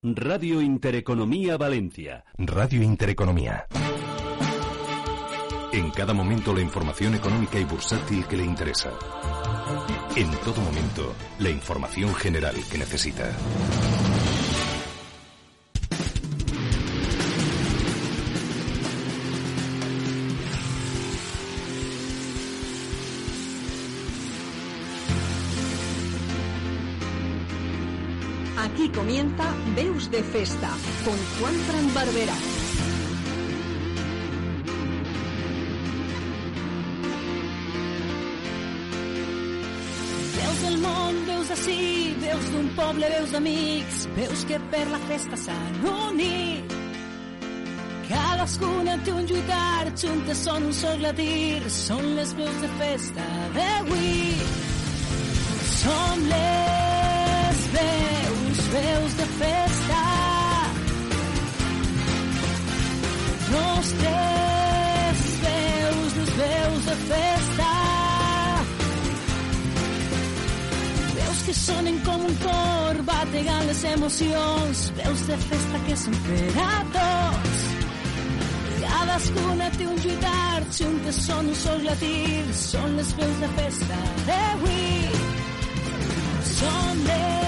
Radio Intereconomía Valencia. Radio Intereconomía. En cada momento la información económica y bursátil que le interesa. En todo momento la información general que necesita. Comienza Veus de Festa con Juan Fran Barbera. Veus del món, veus d'ací, veus d'un poble, veus d'amics, veus que per la festa s'han unit. Cadascuna té un lluitar, juntes són un sol latir, són les veus de festa d'avui. Som les veus, veus de festa. Nostres veus, les veus de festa. Veus que sonen com un cor, bategant les emocions, veus de festa que són per a tots. Cadascuna té un lluitar, juntes són un sol latir, són les veus de festa d'avui. Són les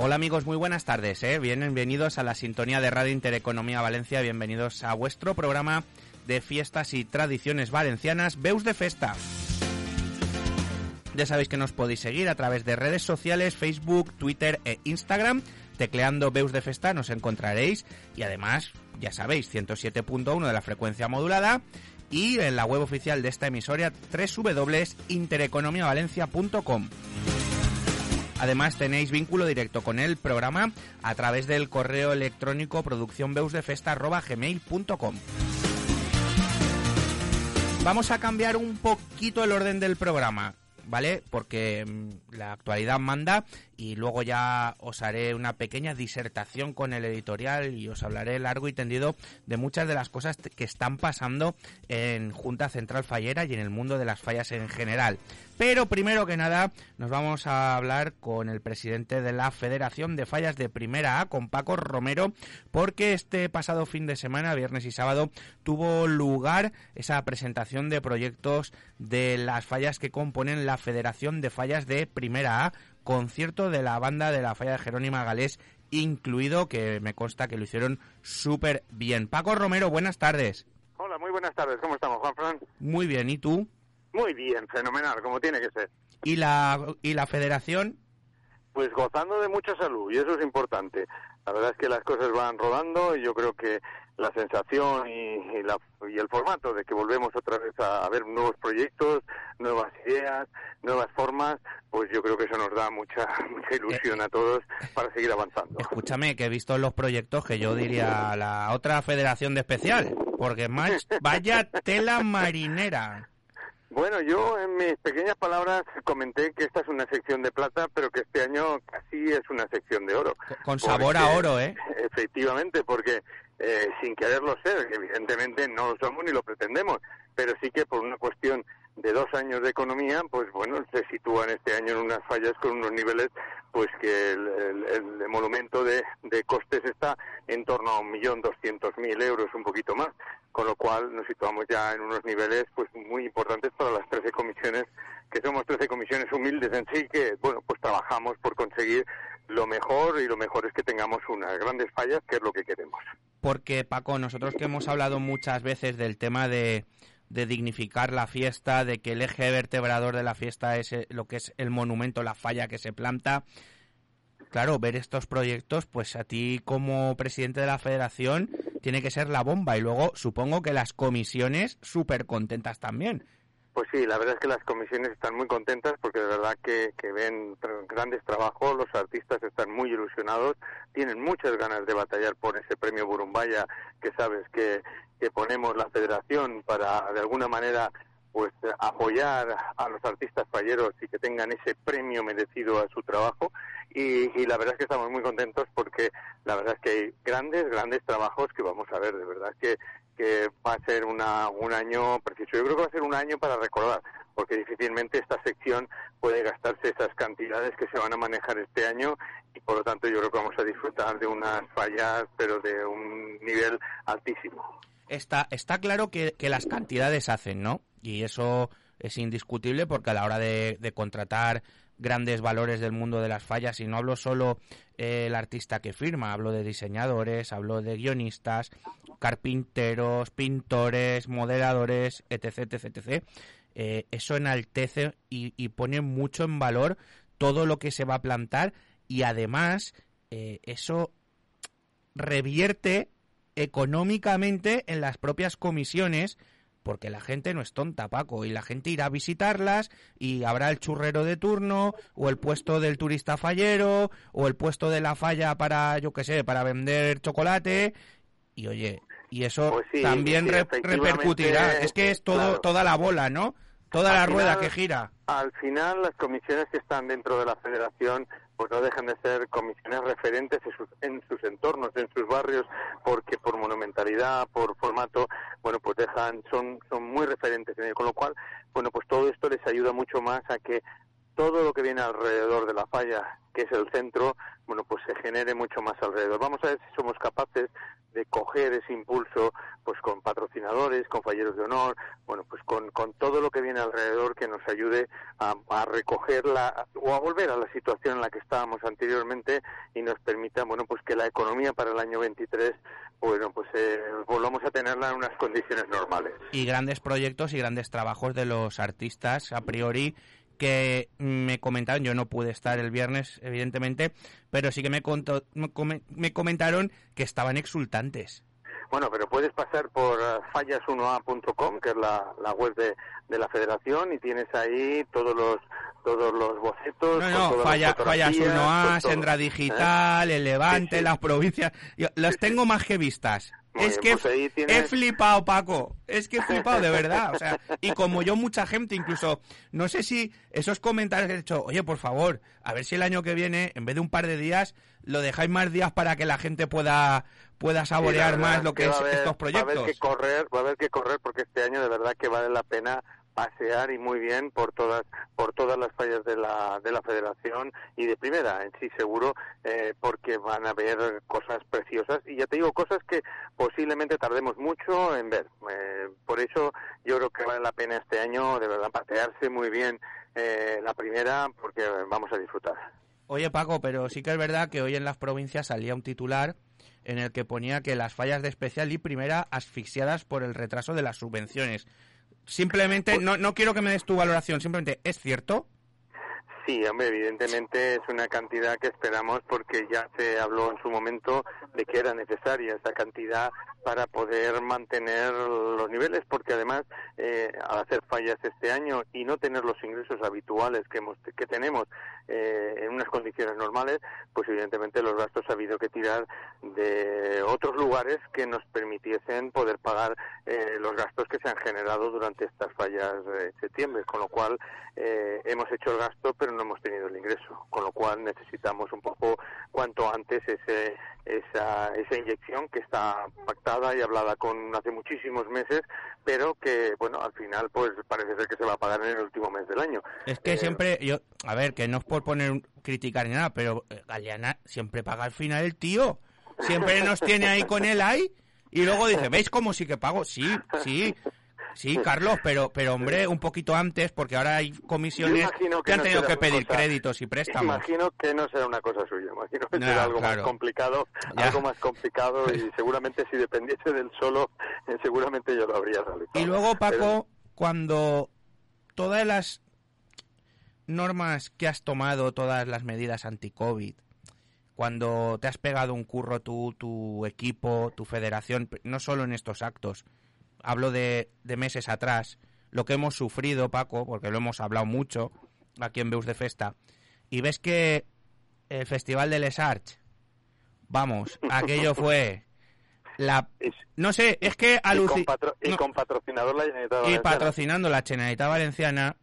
Hola amigos, muy buenas tardes. ¿eh? Bienvenidos a la sintonía de Radio Intereconomía Valencia. Bienvenidos a vuestro programa de fiestas y tradiciones valencianas, Veus de Festa. Ya sabéis que nos podéis seguir a través de redes sociales, Facebook, Twitter e Instagram. Tecleando Veus de Festa nos encontraréis. Y además, ya sabéis, 107.1 de la frecuencia modulada. Y en la web oficial de esta emisora, www.intereconomiavalencia.com. Además tenéis vínculo directo con el programa a través del correo electrónico producciónbeusdefesta.gmail.com Vamos a cambiar un poquito el orden del programa, ¿vale? Porque mm, la actualidad manda y luego ya os haré una pequeña disertación con el editorial y os hablaré largo y tendido de muchas de las cosas que están pasando en Junta Central Fallera y en el mundo de las fallas en general. Pero primero que nada nos vamos a hablar con el presidente de la Federación de Fallas de Primera A, con Paco Romero, porque este pasado fin de semana, viernes y sábado, tuvo lugar esa presentación de proyectos de las fallas que componen la Federación de Fallas de Primera A, concierto de la banda de la falla de Jerónima Galés incluido, que me consta que lo hicieron súper bien. Paco Romero, buenas tardes. Hola, muy buenas tardes. ¿Cómo estamos, Juan Fran? Muy bien, ¿y tú? Muy bien, fenomenal, como tiene que ser. ¿Y la, y la federación? Pues gozando de mucha salud, y eso es importante. La verdad es que las cosas van rodando y yo creo que la sensación y, y, la, y el formato de que volvemos otra vez a, a, ver nuevos proyectos, nuevas ideas, nuevas formas, pues yo creo que eso nos da mucha, mucha ilusión a todos para seguir avanzando. Escúchame, que he visto los proyectos que yo diría la otra federación de especial, porque más, vaya tela marinera. Bueno, yo en mis pequeñas palabras comenté que esta es una sección de plata, pero que este año casi es una sección de oro. Con sabor porque, a oro, ¿eh? Efectivamente, porque eh, sin quererlo ser, evidentemente no lo somos ni lo pretendemos, pero sí que por una cuestión de dos años de economía, pues bueno, se sitúan este año en unas fallas con unos niveles, pues que el, el, monumento de, de, costes está en torno a un millón doscientos mil euros, un poquito más, con lo cual nos situamos ya en unos niveles, pues muy importantes para las 13 comisiones, que somos 13 comisiones humildes en sí, que bueno, pues trabajamos por conseguir lo mejor y lo mejor es que tengamos unas grandes fallas, que es lo que queremos. Porque Paco, nosotros que hemos hablado muchas veces del tema de de dignificar la fiesta, de que el eje vertebrador de la fiesta es eh, lo que es el monumento, la falla que se planta. Claro, ver estos proyectos, pues a ti como presidente de la federación tiene que ser la bomba y luego supongo que las comisiones súper contentas también. Pues sí, la verdad es que las comisiones están muy contentas porque de verdad que, ven grandes trabajos, los artistas están muy ilusionados, tienen muchas ganas de batallar por ese premio Burumbaya que sabes que, que ponemos la federación para de alguna manera pues apoyar a los artistas falleros y que tengan ese premio merecido a su trabajo. Y, y la verdad es que estamos muy contentos porque la verdad es que hay grandes, grandes trabajos que vamos a ver, de verdad que, que va a ser una, un año preciso. Yo creo que va a ser un año para recordar, porque difícilmente esta sección puede gastarse esas cantidades que se van a manejar este año y por lo tanto yo creo que vamos a disfrutar de unas fallas, pero de un nivel altísimo. Está, está claro que, que las cantidades hacen, ¿no? Y eso es indiscutible porque a la hora de, de contratar grandes valores del mundo de las fallas, y no hablo solo eh, el artista que firma, hablo de diseñadores, hablo de guionistas, carpinteros, pintores, moderadores, etc, etc, etc. Eso enaltece y, y pone mucho en valor todo lo que se va a plantar y además eh, eso revierte económicamente en las propias comisiones porque la gente no es tonta, Paco, y la gente irá a visitarlas y habrá el churrero de turno o el puesto del turista fallero o el puesto de la falla para, yo qué sé, para vender chocolate y oye, y eso Pues sí, también sí, re- efectivamente, repercutirá. Es que es todo claro. toda la bola, ¿no? Toda la Al rueda final- que gira. Al final, las comisiones que están dentro de la federación, pues no dejan de ser comisiones referentes en sus, en sus entornos, en sus barrios, porque por monumentalidad, por formato, bueno, pues dejan, son, son muy referentes en ello. Con lo cual, bueno, pues todo esto les ayuda mucho más a que todo lo que viene alrededor de la falla, que es el centro, bueno, pues se genere mucho más alrededor. Vamos a ver si somos capaces de coger ese impulso, pues con patrocinadores, con falleros de honor, bueno, pues con, con todo lo que viene alrededor que nos ayude a, a recoger la, o a volver a la situación en la que estábamos anteriormente y nos permita, bueno, pues que la economía para el año 23, bueno, pues eh, volvamos a tenerla en unas condiciones normales. y grandes proyectos y grandes trabajos de los artistas a priori que me comentaron, yo no pude estar el viernes evidentemente, pero sí que me, contó- me me comentaron que estaban exultantes. Bueno, pero puedes pasar por eh, fallas1a.com, que es la, la web de, de la federación, y tienes ahí todos los todos los bocetos. No, no, falla, fallas fotografías, 1A, con todo, Sendra ¿eh? Digital, El Levante, Sí, sí. las provincias. Yo Sí, sí. tengo más que vistas. Muy es bien, que pues he flipado, Paco. Es que he flipado, de verdad. O sea, y como yo, mucha gente, incluso, no sé si esos comentarios que he hecho, oye, por favor, a ver si el año que viene, en vez de un par de días, lo dejáis más días para que la gente pueda, pueda saborear más lo que es haber- estos Va a proyectos. haber que correr, va a haber que correr porque este año de verdad que vale la pena pasear y muy bien por todas por todas las fallas de la de la Federación y de primera en sí seguro eh, porque van a ver cosas preciosas y ya te digo cosas que posiblemente tardemos mucho en ver Eh, por eso yo creo que vale la pena este año de verdad pasearse muy bien eh, la primera porque vamos a disfrutar Oye, Paco, pero sí que es verdad que hoy en las provincias salía un titular en el que ponía que las fallas de especial y primera asfixiadas por el retraso de las subvenciones. Simplemente, no, no quiero que me des tu valoración, simplemente, ¿es cierto? Sí, hombre, evidentemente es una cantidad que esperamos porque ya se habló en su momento de que era necesaria esa cantidad para poder mantener los niveles, porque además eh, al hacer fallas este año y no tener los ingresos habituales que, hemos, que tenemos eh, en unas condiciones normales, pues evidentemente los gastos ha habido que tirar de otros lugares que nos permitiesen poder pagar eh, los gastos que se han generado durante estas fallas de septiembre, con lo cual eh, hemos hecho el gasto pero no hemos tenido el ingreso, con lo cual necesitamos un poco cuanto antes ese, esa, esa inyección que está pactada y hablada con hace muchísimos meses, pero que bueno al final pues parece ser que se va a pagar en el último mes del año. Es que Eh, siempre, yo, a ver, que no es por poner criticar ni nada, pero eh, Galeana siempre paga al final el tío. Siempre nos tiene ahí con él ahí y luego dice, ¿veis cómo sí que pago? Sí, sí. Sí, Carlos, pero, pero hombre, un poquito antes, porque ahora hay comisiones que, que han no tenido que pedir cosa- créditos y préstamos. Imagino que no será una cosa suya, imagino que Ya, será algo claro. más complicado, Ya. algo más complicado y seguramente si dependiese del solo, eh, seguramente yo lo habría realizado. Y luego, Pero- Paco, cuando todas las normas que has tomado, todas las medidas anti-COVID, cuando te has pegado un curro tú, tu equipo, tu federación, no solo en estos actos, hablo de, de meses atrás, lo que hemos sufrido, Paco, porque lo hemos hablado mucho aquí en Beus de Festa, y ves que el Festival de Les Arts, vamos, aquello fue la... Y- No sé, es que y, con aluci... patro- y con patrocinador la Generalitat Y Valenciana. patrocinando la Generalitat Valenciana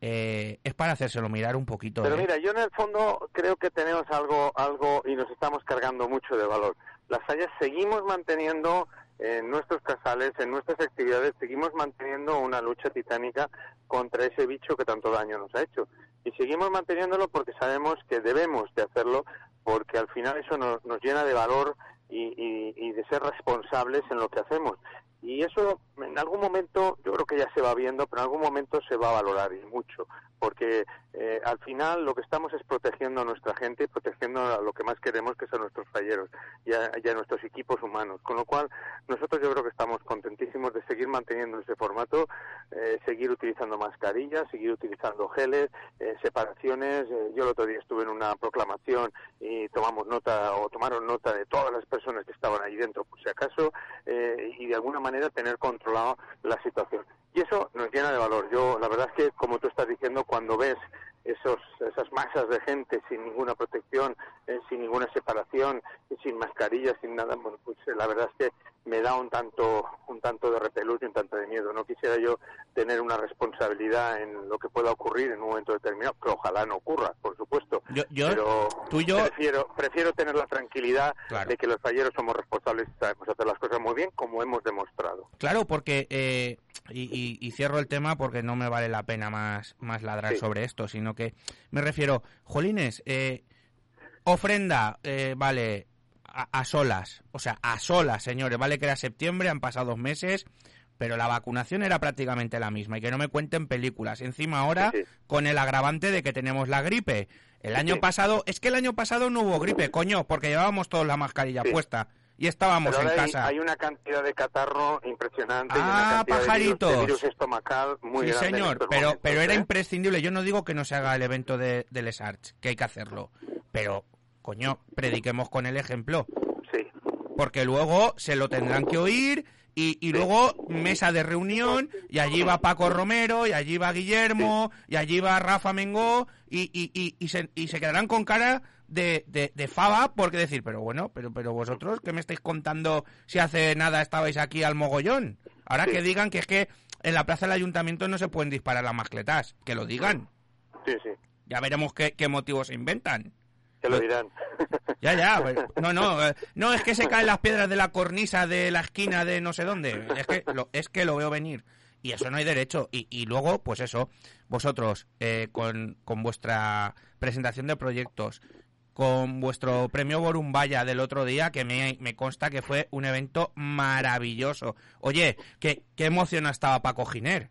eh, es para hacérselo mirar un poquito. Pero ¿eh? mira, yo en el fondo creo que tenemos algo, algo y nos estamos cargando mucho de valor. Las fallas seguimos manteniendo en nuestros casales, en nuestras actividades, seguimos manteniendo una lucha titánica contra ese bicho que tanto daño nos ha hecho. Y seguimos manteniéndolo porque sabemos que debemos de hacerlo, porque al final eso nos, llena de valor y- y de ser responsables en lo que hacemos. Y eso en algún momento, yo creo que ya se va viendo, pero en algún momento se va a valorar y mucho, porque eh, al final lo que estamos es protegiendo a nuestra gente y protegiendo a lo que más queremos, que son nuestros falleros y a, y a nuestros equipos humanos. Con lo cual, nosotros yo creo que estamos contentísimos de seguir manteniendo ese formato, eh, seguir utilizando mascarillas, seguir utilizando geles, eh, separaciones. Eh, yo el otro día estuve en una proclamación y tomamos nota o tomaron nota de todas las personas que estaban ahí dentro, por si acaso, de alguna manera tener controlado la situación. Y eso nos llena de valor. Yo, la verdad es que, como tú estás diciendo, cuando ves esos, esas masas de gente sin ninguna protección, eh, sin ninguna separación, sin mascarillas, sin nada, bueno, pues eh, la verdad es que me da un tanto, un tanto de repelús y un tanto de miedo. No quisiera yo tener una responsabilidad en lo que pueda ocurrir en un momento determinado, que ojalá no ocurra, por supuesto. Yo, yo- pero tú y yo- prefiero, prefiero tener la tranquilidad Claro. de que los falleros somos responsables y sabemos hacer las cosas muy bien, como hemos demostrado. Claro, porque, eh, y, y- y cierro el tema porque no me vale la pena más, más ladrar Sí. sobre esto, sino que me refiero, Jolines, eh, ofrenda, eh, vale, a, a solas, o sea, a solas, señores, vale que era septiembre, han pasado dos meses, pero la vacunación era prácticamente la misma y que no me cuenten películas. Encima ahora, Sí, sí. con el agravante de que tenemos la gripe. El año Sí. pasado, es que el año pasado no hubo gripe, coño, porque llevábamos todos la mascarilla Sí. puesta y estábamos Pero en hay, casa. hay una cantidad de catarro impresionante y Ah, una cantidad de virus, pajaritos. de virus estomacal muy sí, grande. señor, pero, momentos, pero era ¿eh? imprescindible. Yo no digo que no se haga el evento de, de Les Arts, que hay que hacerlo. Pero, coño, prediquemos con el ejemplo. Sí. Porque luego se lo tendrán que oír y, y luego mesa de reunión y allí va Paco Romero y allí va Guillermo y allí va Rafa Mengó y, y, y, y se, y se quedarán con cara de, de, de fava porque decir, pero bueno, pero, pero vosotros, ¿qué me estáis contando si hace nada estabais aquí al mogollón? Ahora Sí. que digan que es que en la plaza del ayuntamiento no se pueden disparar las mascletas, que lo digan. Sí, sí, Ya veremos qué, qué motivos se inventan. Lo dirán. Ya, ya, pues, no, no, eh, no, es que se caen las piedras de la cornisa de la esquina de no sé dónde, es que lo, es que lo veo venir. Y eso no hay derecho. Y, y luego, pues eso, vosotros, eh, con, con vuestra presentación de proyectos, con vuestro premio Borumbaya del otro día, que me, me consta que fue un evento maravilloso. Oye, qué, qué emoción estaba Paco Giner.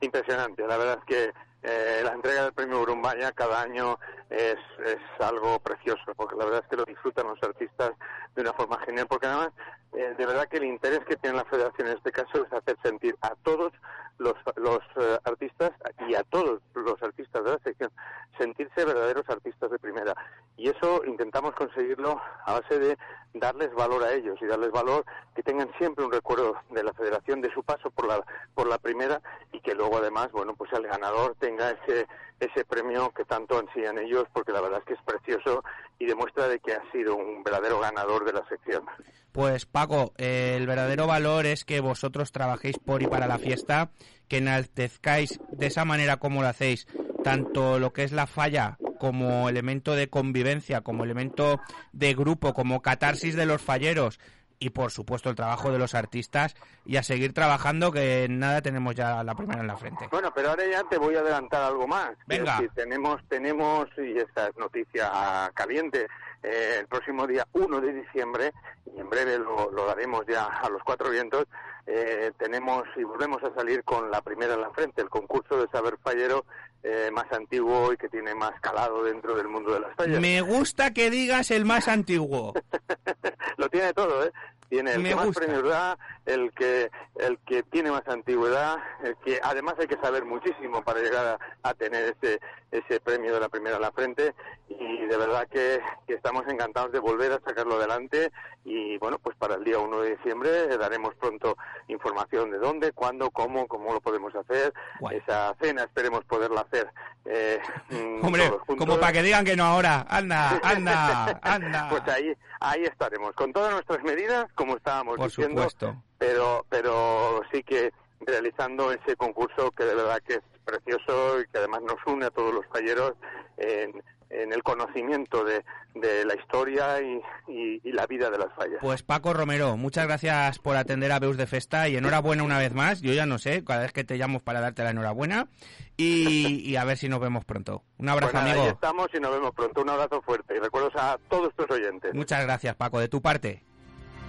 Impresionante, la verdad es que eh, la entrega del premio Urumbaya cada año es, es algo precioso, porque la verdad es que lo disfrutan los artistas de una forma genial, porque además, eh, de verdad que el interés que tiene la federación en este caso es hacer sentir a todos los, los eh, artistas y a todos los artistas de la sección sentirse verdaderos artistas de primera. Y eso intentamos conseguirlo a base de darles valor a ellos y darles valor que tengan siempre un recuerdo de la federación, de su paso por la, por la primera y que luego además, bueno, pues el ganador tenga ese, ese premio que tanto ansían ellos porque la verdad es que es precioso y demuestra de que ha sido un verdadero ganador de la sección. Pues Paco, el verdadero valor es que vosotros trabajéis por y para la fiesta, que enaltezcáis de esa manera como lo hacéis, tanto lo que es la falla como elemento de convivencia, como elemento de grupo, como catarsis de los falleros y por supuesto el trabajo de los artistas y a seguir trabajando que nada tenemos ya la primera en la frente. Bueno, pero ahora ya te voy a adelantar algo más. Venga. Decir, tenemos, tenemos, y esta es noticia caliente, eh, el próximo día 1 de diciembre, y en breve lo, lo daremos ya a los cuatro vientos, eh, tenemos y volvemos a salir con la primera en la frente, el concurso de saber fallero eh, más antiguo y que tiene más calado dentro del mundo de las fallas. Me gusta que digas el más antiguo. lo tiene todo, ¿eh? Tiene el Me que más premios da, el que, el que tiene más antigüedad, el que además hay que saber muchísimo para llegar a, a tener ese, ese premio de la primera en la frente y de verdad que, que estamos encantados de volver a sacarlo adelante y bueno, pues para el día 1 de diciembre daremos pronto información de dónde, cuándo, cómo, cómo lo podemos hacer. Guay. Esa cena esperemos poderla hacer eh, mm, Hombre, como para que digan que no ahora. Anda, anda, anda. Pues ahí, ahí estaremos, con todas nuestras medidas, como estábamos Por diciendo, supuesto. pero, pero sí que realizando ese concurso que de verdad que es precioso y que además nos une a todos los falleros en, en el conocimiento de, de la historia y, y- y la vida de las fallas. Pues Paco Romero, muchas gracias por atender a Beus de Festa y enhorabuena una vez más. Yo ya no sé, cada vez que te llamo para darte la enhorabuena y, y a ver si nos vemos pronto. Un abrazo, Pues nada, ahí amigo. estamos y nos vemos pronto. Un abrazo fuerte y recuerdos a todos tus oyentes. Muchas gracias, Paco, de tu parte.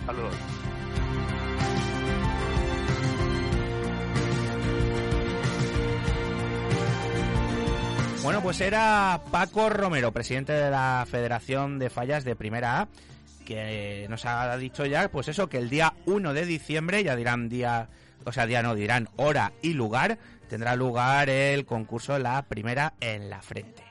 Saludos. Bueno, pues era Paco Romero, presidente de la Federación de Fallas de Primera A, que nos ha dicho ya, pues eso, que el día 1 de diciembre, ya dirán día, o sea, día no, dirán hora y lugar, tendrá lugar el concurso La Primera en la Frente.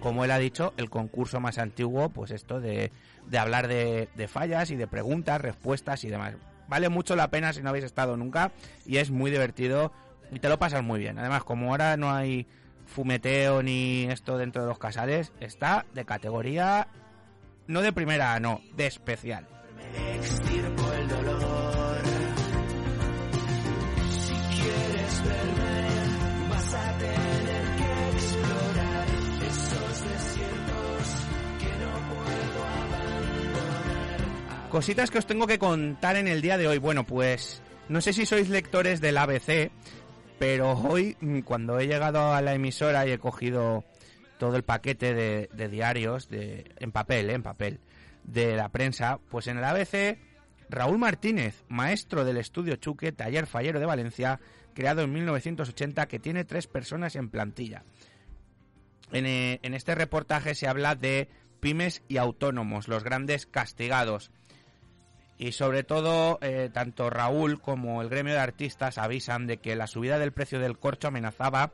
Como él ha dicho, el concurso más antiguo, pues esto de, de hablar de, de fallas y de preguntas, respuestas y demás. Vale mucho la pena si no habéis estado nunca y es muy divertido y te lo pasas muy bien. Además, como ahora no hay fumeteo ni esto dentro de los casales, está de categoría no de primera, no, de especial. Cositas que os tengo que contar en el día de hoy. Bueno, pues no sé si sois lectores del ABC, pero hoy mm, cuando he llegado a la emisora y he cogido todo el paquete de, diarios de, en papel, eh, en papel, de la prensa, pues en el ABC Raúl Martínez, maestro del estudio Chuque, taller fallero de Valencia, creado en 1980, que tiene tres personas en plantilla. Eh, en este reportaje se habla de pymes y autónomos, los grandes castigados. Y sobre todo, eh, tanto Raúl como el gremio de artistas avisan de que la subida del precio del corcho amenazaba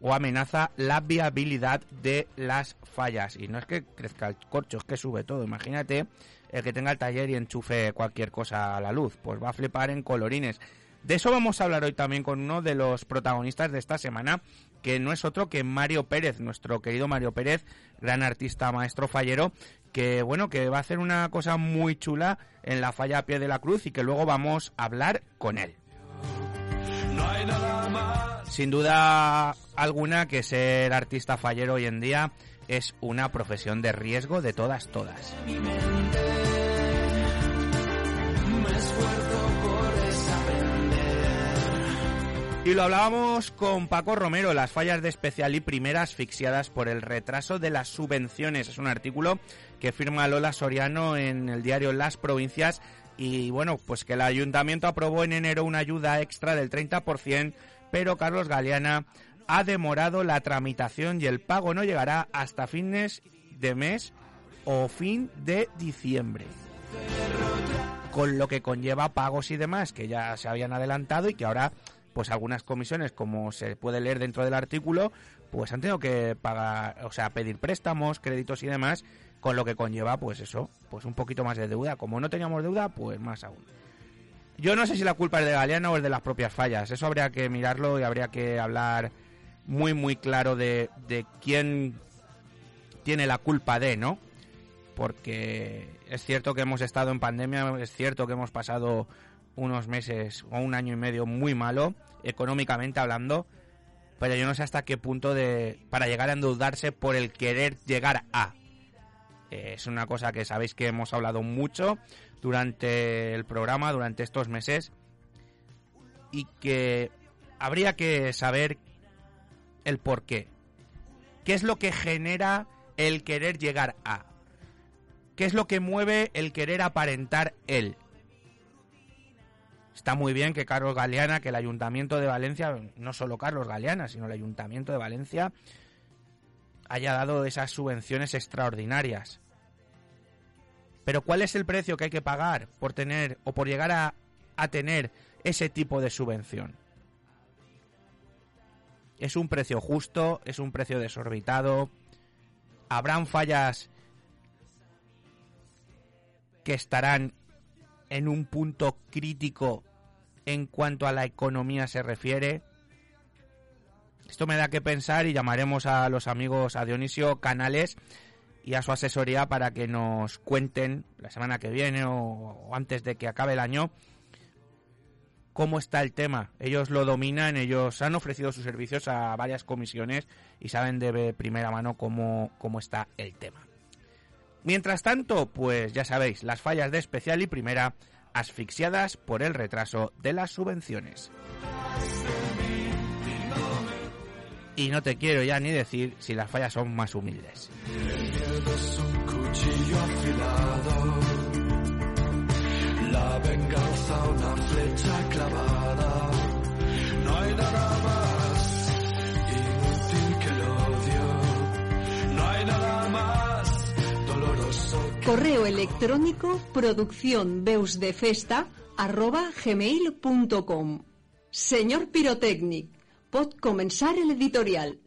o amenaza la viabilidad de las fallas. Y no es que crezca el corcho, es que sube todo. Imagínate el que tenga el taller y enchufe cualquier cosa a la luz. Pues va a flipar en colorines. De eso vamos a hablar hoy también con uno de los protagonistas de esta semana, que no es otro que Mario Pérez, nuestro querido Mario Pérez, gran artista maestro fallero, que bueno, que va a hacer una cosa muy chula en la falla a pie de la cruz y que luego vamos a hablar con él. Sin duda alguna que ser artista fallero hoy en día es una profesión de riesgo de todas, todas. Y lo hablábamos con Paco Romero, las fallas de especial y primera asfixiadas por el retraso de las subvenciones. Es un artículo que firma Lola Soriano en el diario Las Provincias y bueno, pues que el ayuntamiento aprobó en enero una ayuda extra del 30%, pero Carlos Galeana ha demorado la tramitación y el pago no llegará hasta fines de mes o fin de diciembre. Con lo que conlleva pagos y demás que ya se habían adelantado y que ahora pues algunas comisiones, como se puede leer dentro del artículo, pues han tenido que pagar, o sea, pedir préstamos, créditos y demás, con lo que conlleva, pues eso, pues un poquito más de deuda. Como no teníamos deuda, pues más aún. Yo no sé si la culpa es de Galeano o es de las propias fallas. Eso habría que mirarlo y habría que hablar muy, muy claro de, de quién tiene la culpa de, ¿no? Porque es cierto que hemos estado en pandemia, es cierto que hemos pasado unos meses o un año y medio muy malo, económicamente hablando, pero yo no sé hasta qué punto de para llegar a endeudarse por el querer llegar a. Eh, es una cosa que sabéis que hemos hablado mucho durante el programa, durante estos meses, y que habría que saber el por qué. ¿Qué es lo que genera el querer llegar a. ¿Qué es lo que mueve el querer aparentar él? Está muy bien que Carlos Galeana, que el Ayuntamiento de Valencia, no solo Carlos Galeana, sino el Ayuntamiento de Valencia, haya dado esas subvenciones extraordinarias. Pero ¿cuál es el precio que hay que pagar por tener o por llegar a, a tener ese tipo de subvención? Es un precio justo, es un precio desorbitado. Habrán fallas que estarán en un punto crítico en cuanto a la economía se refiere. Esto me da que pensar y llamaremos a los amigos a Dionisio Canales y a su asesoría para que nos cuenten la semana que viene o, antes de que acabe el año cómo está el tema. Ellos lo dominan, ellos han ofrecido sus servicios a varias comisiones y saben de primera mano cómo, cómo está el tema. Mientras tanto, pues ya sabéis, las fallas de especial y primera asfixiadas por el retraso de las subvenciones. Y no te quiero ya ni decir si las fallas son más humildes. La venganza clavada. Correo electrónico producción gmail.com Señor Pirotecnic, pot comenzar el editorial.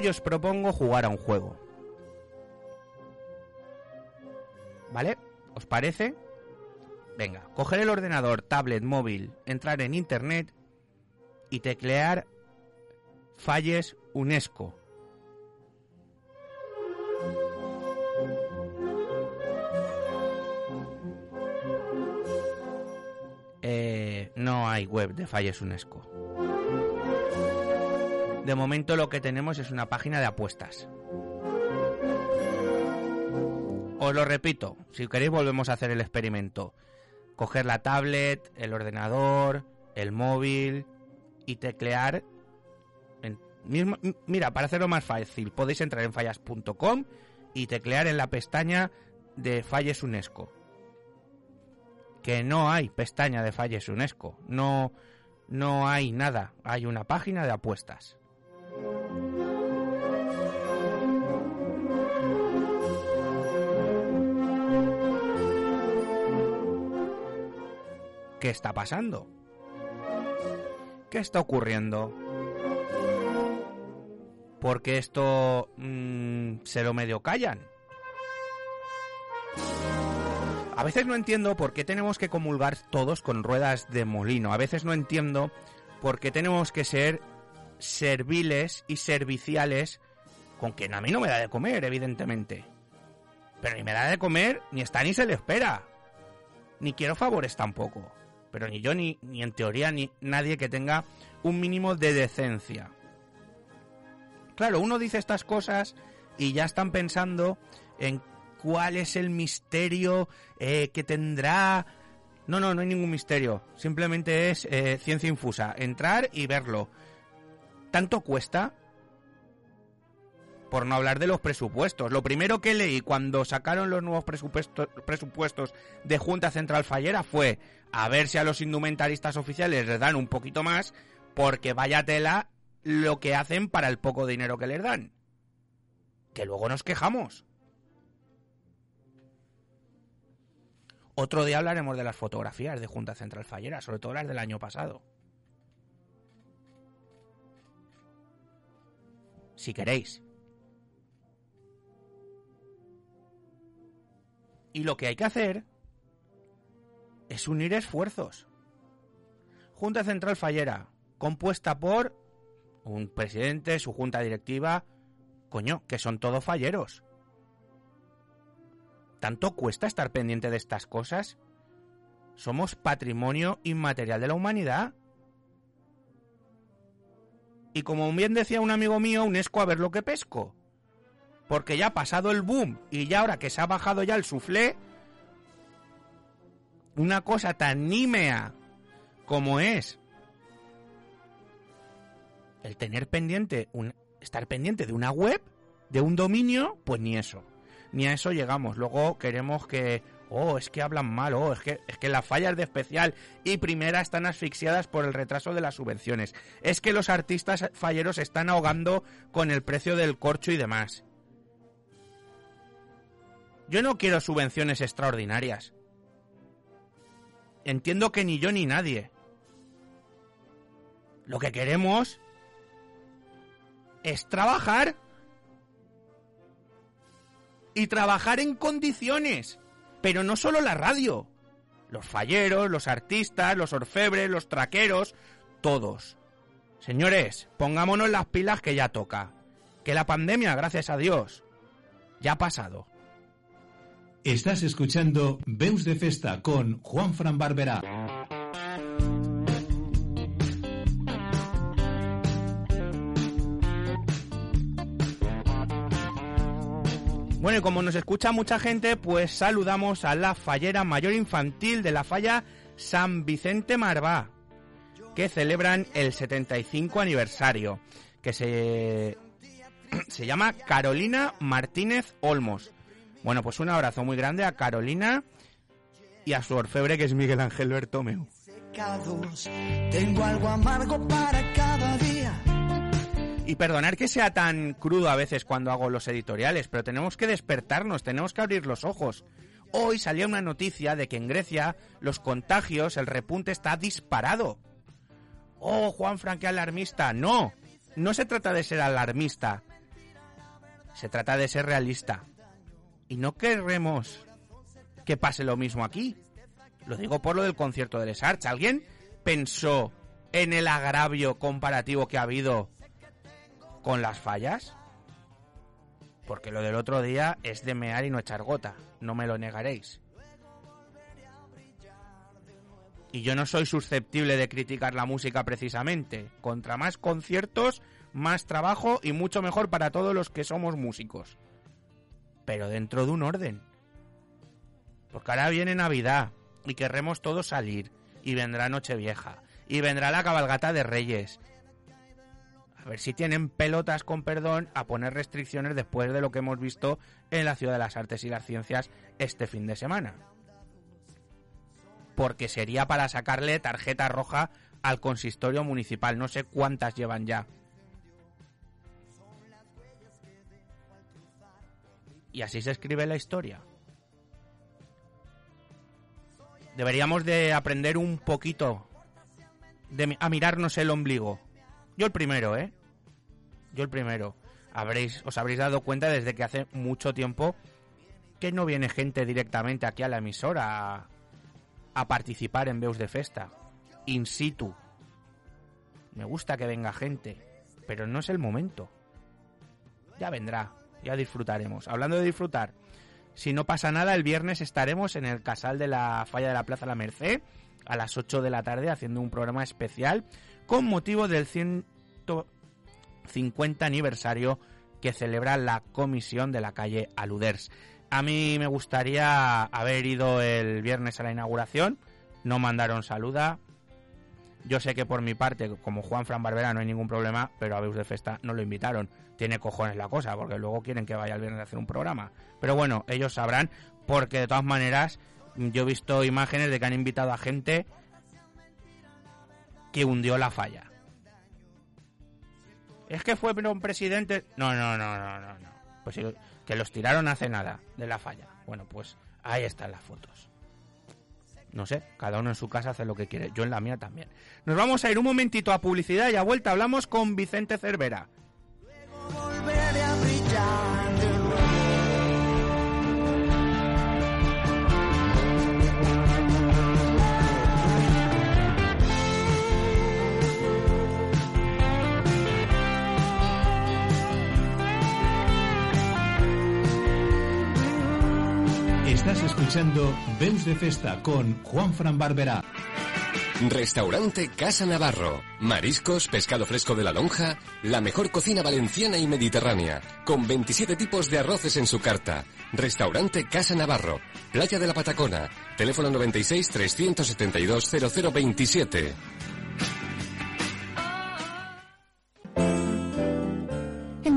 Hoy os propongo jugar a un juego. ¿Vale? ¿Os parece? Venga, coger el ordenador, tablet, móvil, entrar en internet y teclear Falles UNESCO. Eh, no hay web de Falles UNESCO. De momento lo que tenemos es una página de apuestas. Os lo repito, si queréis volvemos a hacer el experimento. Coger la tablet, el ordenador, el móvil y teclear. mira, para hacerlo más fácil, podéis entrar en fallas.com y teclear en la pestaña de Falles UNESCO. Que no hay pestaña de Falles UNESCO. No, no hay nada. Hay una página de apuestas. ¿Qué está pasando? ¿Qué está ocurriendo? Porque esto mm, se lo medio callan. A veces no entiendo por qué tenemos que comulgar todos con ruedas de molino. A veces no entiendo por qué tenemos que ser serviles y serviciales con quien a mí no me da de comer, evidentemente. Pero ni me da de comer, ni está ni se le espera. Ni quiero favores tampoco. Pero ni yo, ni, ni en teoría, ni nadie que tenga un mínimo de decencia. Claro, uno dice estas cosas y ya están pensando en cuál es el misterio eh, que tendrá. No, no, no hay ningún misterio. Simplemente es eh, ciencia infusa. Entrar y verlo. ¿Tanto cuesta? Por no hablar de los presupuestos. Lo primero que leí cuando sacaron los nuevos presupuestos, de Junta Central Fallera fue a ver si a los indumentaristas oficiales les dan un poquito más, porque vaya tela lo que hacen para el poco dinero que les dan. Que luego nos quejamos. Otro día hablaremos de las fotografías de Junta Central Fallera, sobre todo las del año pasado. Si queréis. Y lo que hay que hacer es unir esfuerzos. Junta Central Fallera, compuesta por un presidente, su junta directiva, coño, que son todos falleros. ¿Tanto cuesta estar pendiente de estas cosas? Somos patrimonio inmaterial de la humanidad. Y como bien decía un amigo mío, UNESCO a ver lo que pesco. Porque ya ha pasado el boom y ya ahora que se ha bajado ya el suflé, una cosa tan nímea como es el tener pendiente, un, estar pendiente de una web, de un dominio, pues ni eso. Ni a eso llegamos. Luego queremos que, oh, es que hablan mal, oh, es que, es que las fallas de especial y primera están asfixiadas por el retraso de las subvenciones. Es que los artistas falleros están ahogando con el precio del corcho y demás. Yo no quiero subvenciones extraordinarias. Entiendo que ni yo ni nadie. Lo que queremos es trabajar. Y trabajar en condiciones. Pero no solo la radio. Los falleros, los artistas, los orfebres, los traqueros, todos. Señores, pongámonos las pilas que ya toca. Que la pandemia, gracias a Dios, ya ha pasado. Estás escuchando Beus de Festa con Juan Fran Barberá. Bueno, y como nos escucha mucha gente, pues saludamos a la fallera mayor infantil de la falla San Vicente Marvá, que celebran el 75 aniversario, que se, se llama Carolina Martínez Olmos. Bueno, pues un abrazo muy grande a Carolina y a su orfebre que es Miguel Ángel Bertomeu. Tengo algo amargo para cada día. Y perdonar que sea tan crudo a veces cuando hago los editoriales, pero tenemos que despertarnos, tenemos que abrir los ojos. Hoy salió una noticia de que en Grecia los contagios, el repunte está disparado. Oh, Juan Franque alarmista. No, no se trata de ser alarmista. Se trata de ser realista. Y no queremos que pase lo mismo aquí. Lo digo por lo del concierto de Les Arts. ¿Alguien pensó en el agravio comparativo que ha habido con las fallas? Porque lo del otro día es de mear y no echar gota, no me lo negaréis. Y yo no soy susceptible de criticar la música precisamente. Contra más conciertos, más trabajo y mucho mejor para todos los que somos músicos. Pero dentro de un orden. Porque ahora viene Navidad y querremos todos salir. Y vendrá Nochevieja. Y vendrá la cabalgata de Reyes. A ver si tienen pelotas, con perdón, a poner restricciones después de lo que hemos visto en la Ciudad de las Artes y las Ciencias este fin de semana. Porque sería para sacarle tarjeta roja al consistorio municipal. No sé cuántas llevan ya. Y así se escribe la historia. Deberíamos de aprender un poquito de, a mirarnos el ombligo. Yo el primero, ¿eh? Yo el primero. Habréis, os habréis dado cuenta desde que hace mucho tiempo que no viene gente directamente aquí a la emisora a, a participar en Beus de Festa. In situ. Me gusta que venga gente, pero no es el momento. Ya vendrá, ya disfrutaremos. Hablando de disfrutar, si no pasa nada, el viernes estaremos en el casal de la falla de la Plaza La Merced a las 8 de la tarde haciendo un programa especial con motivo del 150 aniversario que celebra la comisión de la calle Aluders. A mí me gustaría haber ido el viernes a la inauguración, no mandaron saluda. Yo sé que por mi parte, como Juan Fran Barbera, no hay ningún problema, pero a Beus de Festa no lo invitaron. Tiene cojones la cosa, porque luego quieren que vaya el viernes a hacer un programa. Pero bueno, ellos sabrán, porque de todas maneras, yo he visto imágenes de que han invitado a gente que hundió la falla. Es que fue un presidente. No, no, no, no, no, no. Pues que los tiraron hace nada de la falla. Bueno, pues ahí están las fotos. No sé, cada uno en su casa hace lo que quiere. Yo en la mía también. Nos vamos a ir un momentito a publicidad y a vuelta hablamos con Vicente Cervera. Estás escuchando Veus de Festa con Juan Fran Barberá. Restaurante Casa Navarro. Mariscos, pescado fresco de la lonja, la mejor cocina valenciana y mediterránea, con 27 tipos de arroces en su carta. Restaurante Casa Navarro. Playa de la Patacona. Teléfono 96 372 0027.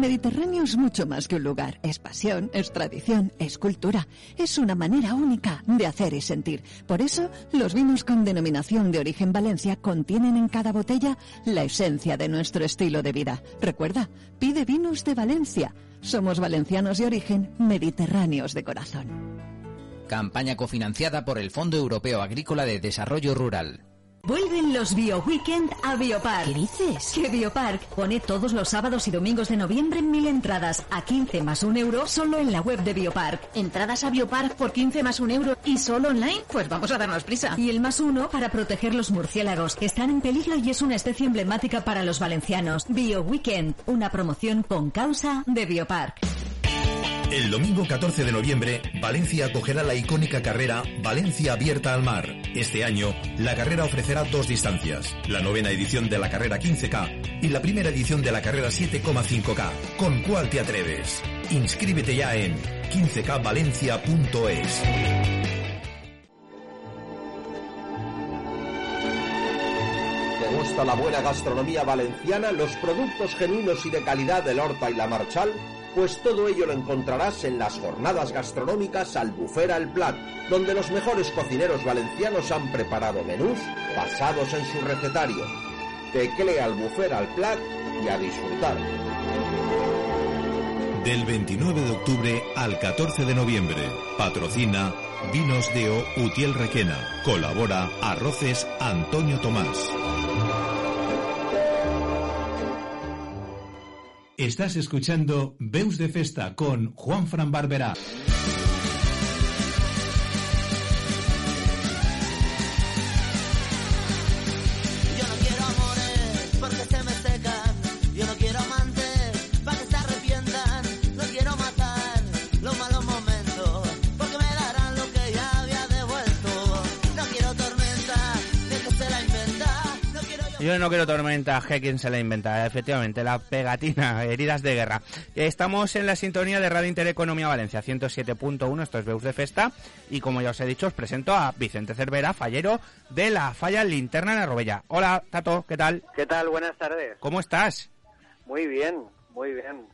Mediterráneo es mucho más que un lugar, es pasión, es tradición, es cultura, es una manera única de hacer y sentir. Por eso, los vinos con denominación de origen Valencia contienen en cada botella la esencia de nuestro estilo de vida. Recuerda, pide vinos de Valencia. Somos valencianos de origen, mediterráneos de corazón. Campaña cofinanciada por el Fondo Europeo Agrícola de Desarrollo Rural. Vuelven los Bio Weekend a Biopark. ¿Qué dices? Que Biopark pone todos los sábados y domingos de noviembre mil entradas a 15 más un euro solo en la web de Biopark. ¿Entradas a Biopark por 15 más un euro y solo online? Pues vamos a darnos prisa. Y el más uno para proteger los murciélagos, que están en peligro y es una especie emblemática para los valencianos. Bio Weekend, una promoción con causa de Biopark. El domingo 14 de noviembre, Valencia acogerá la icónica carrera Valencia Abierta al Mar. Este año, la carrera ofrecerá dos distancias, la novena edición de la carrera 15K y la primera edición de la carrera 7,5K. ¿Con cuál te atreves? Inscríbete ya en 15kvalencia.es. ¿Te gusta la buena gastronomía valenciana, los productos genuinos y de calidad del Horta y la Marchal? Pues todo ello lo encontrarás en las jornadas gastronómicas Albufera El Plat, donde los mejores cocineros valencianos han preparado menús basados en su recetario. Tecle Albufera al Plat y a disfrutar. Del 29 de octubre al 14 de noviembre. Patrocina Vinos Deo Utiel Requena. Colabora Arroces Antonio Tomás. Estás escuchando Veus de Festa con Juan Fran Barberá. Yo no quiero tormenta, que quien se la inventa, efectivamente, la pegatina, heridas de guerra. Estamos en la sintonía de Radio Intereconomía Valencia, 107.1, esto es Beus de Festa, y como ya os he dicho, os presento a Vicente Cervera, fallero de la falla Linterna en Arrobella. Hola, Tato, ¿qué tal? ¿Qué tal? Buenas tardes. ¿Cómo estás? Muy bien, muy bien.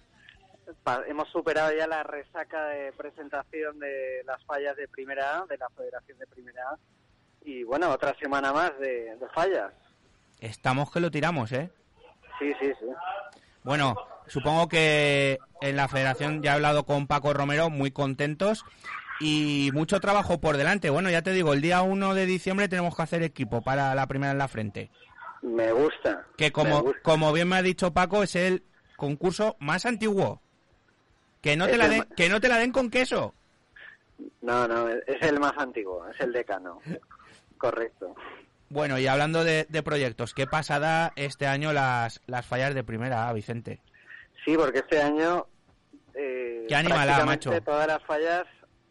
Pa- hemos superado ya la resaca de presentación de las fallas de Primera A, de la Federación de Primera A. Y bueno, otra semana más de, de fallas. Estamos que lo tiramos, ¿eh? Sí, sí, sí. Bueno, supongo que en la federación ya he hablado con Paco Romero, muy contentos y mucho trabajo por delante. Bueno, ya te digo, el día 1 de diciembre tenemos que hacer equipo para la primera en la frente. Me gusta. Que como, gusta. como bien me ha dicho Paco, es el concurso más antiguo. Que no, te la den, que no te la den con queso. No, no, es el más antiguo, es el decano. Correcto. Bueno, y hablando de, de proyectos, ¿qué pasada este año las, las fallas de primera Vicente? Sí, porque este año eh, Qué prácticamente macho. todas las fallas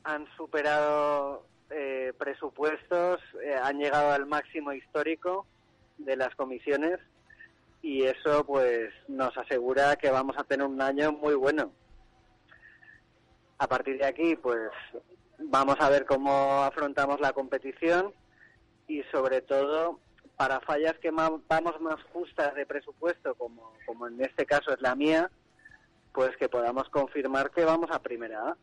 han superado eh, presupuestos, eh, han llegado al máximo histórico de las comisiones y eso pues nos asegura que vamos a tener un año muy bueno. A partir de aquí pues vamos a ver cómo afrontamos la competición y sobre todo para fallas que vamos más justas de presupuesto como, como en este caso es la mía pues que podamos confirmar que vamos a primera A.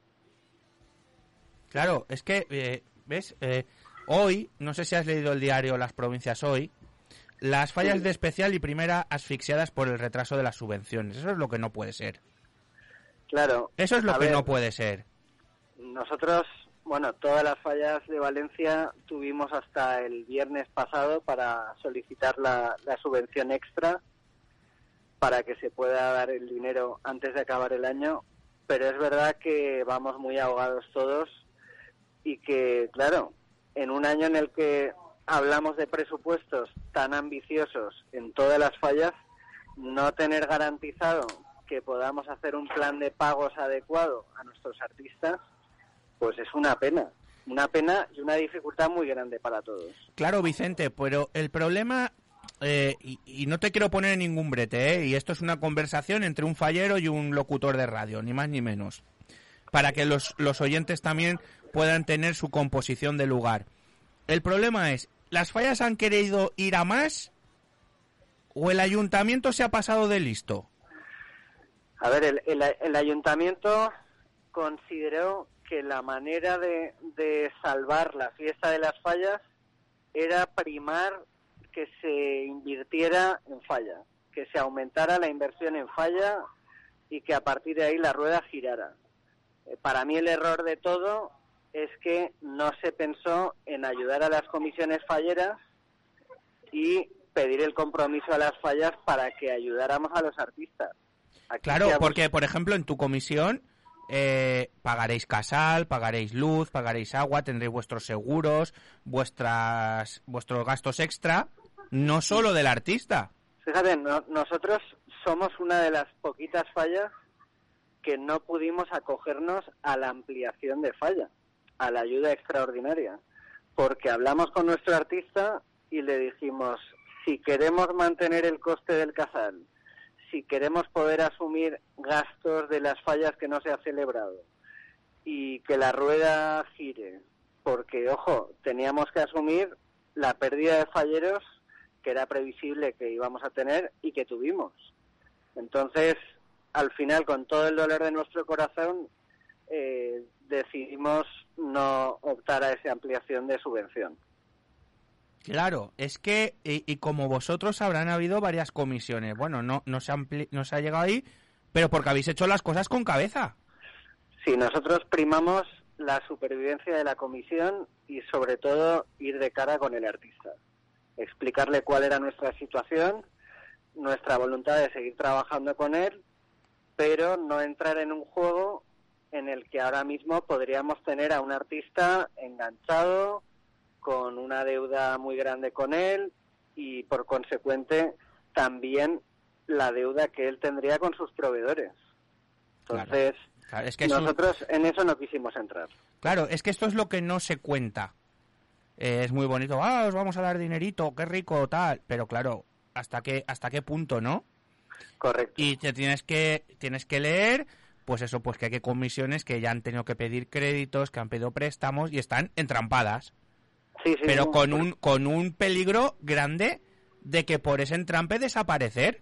Claro, es que, eh, ¿ves? Eh, hoy, no sé si has leído el diario Las Provincias hoy, las fallas Sí. de especial y primera asfixiadas por el retraso de las subvenciones. Eso es lo que no puede ser. Claro. Eso es lo que ver, no puede ser. Nosotros, bueno, todas las fallas de Valencia tuvimos hasta el viernes pasado para solicitar la, la subvención extra para que se pueda dar el dinero antes de acabar el año, pero es verdad que vamos muy ahogados todos y que, claro, en un año en el que hablamos de presupuestos tan ambiciosos en todas las fallas, no tener garantizado que podamos hacer un plan de pagos adecuado a nuestros artistas, pues es una pena. Una pena y una dificultad muy grande para todos. Claro, Vicente, pero el problema, eh, y, y no te quiero poner en ningún brete, ¿eh? y esto es una conversación entre un fallero y un locutor de radio, ni más ni menos, para que los, los oyentes también puedan tener su composición de lugar. El problema es, ¿las fallas han querido ir a más o el ayuntamiento se ha pasado de listo? A ver, el, el- el ayuntamiento consideró que la manera de, de salvar la fiesta de las fallas era primar que se invirtiera en falla, que se aumentara la inversión en falla y que a partir de ahí la rueda girara. Eh, Para mí el error de todo es que no se pensó en ayudar a las comisiones falleras y pedir el compromiso a las fallas para que ayudáramos a los artistas. Aquí Claro, porque, por ejemplo, en tu comisión eh, pagaréis casal, pagaréis luz, pagaréis agua, tendréis vuestros seguros, vuestras vuestros gastos extra, no solo del artista. Fíjate, no- nosotros somos una de las poquitas fallas que no pudimos acogernos a la ampliación de falla, a la ayuda extraordinaria, porque hablamos con nuestro artista y le dijimos, si queremos mantener el coste del casal, si queremos poder asumir gastos de las fallas que no se ha celebrado y que la rueda gire, porque, ojo, teníamos que asumir la pérdida de falleros que era previsible que íbamos a tener y que tuvimos. Entonces, al final, con todo el dolor de nuestro corazón, eh, decidimos no optar a esa ampliación de subvención. Claro, es que, y, como vosotros habrán habido varias comisiones, bueno, no, no, se, no se ha llegado ahí, pero porque habéis hecho las cosas con cabeza. Sí, nosotros primamos la supervivencia de la comisión y sobre todo ir de cara con el artista. Explicarle cuál era nuestra situación, nuestra voluntad de seguir trabajando con él, pero no entrar en un juego en el que ahora mismo podríamos tener a un artista enganchado, con una deuda muy grande con él y por consecuente también la deuda que él tendría con sus proveedores. Entonces, Claro, es que un- nosotros en eso no quisimos entrar. Claro, es que esto es lo que no se cuenta. Eh, es muy bonito, ah, os vamos a dar dinerito, qué rico, tal, pero claro, ¿hasta qué, hasta qué punto, no? Correcto. Y te tienes que, tienes que leer, pues eso, pues que hay que comisiones que ya han tenido que pedir créditos, que han pedido préstamos y están entrampadas. Sí, sí, pero sí. con un, con un peligro grande de que por ese entrampe desaparecer.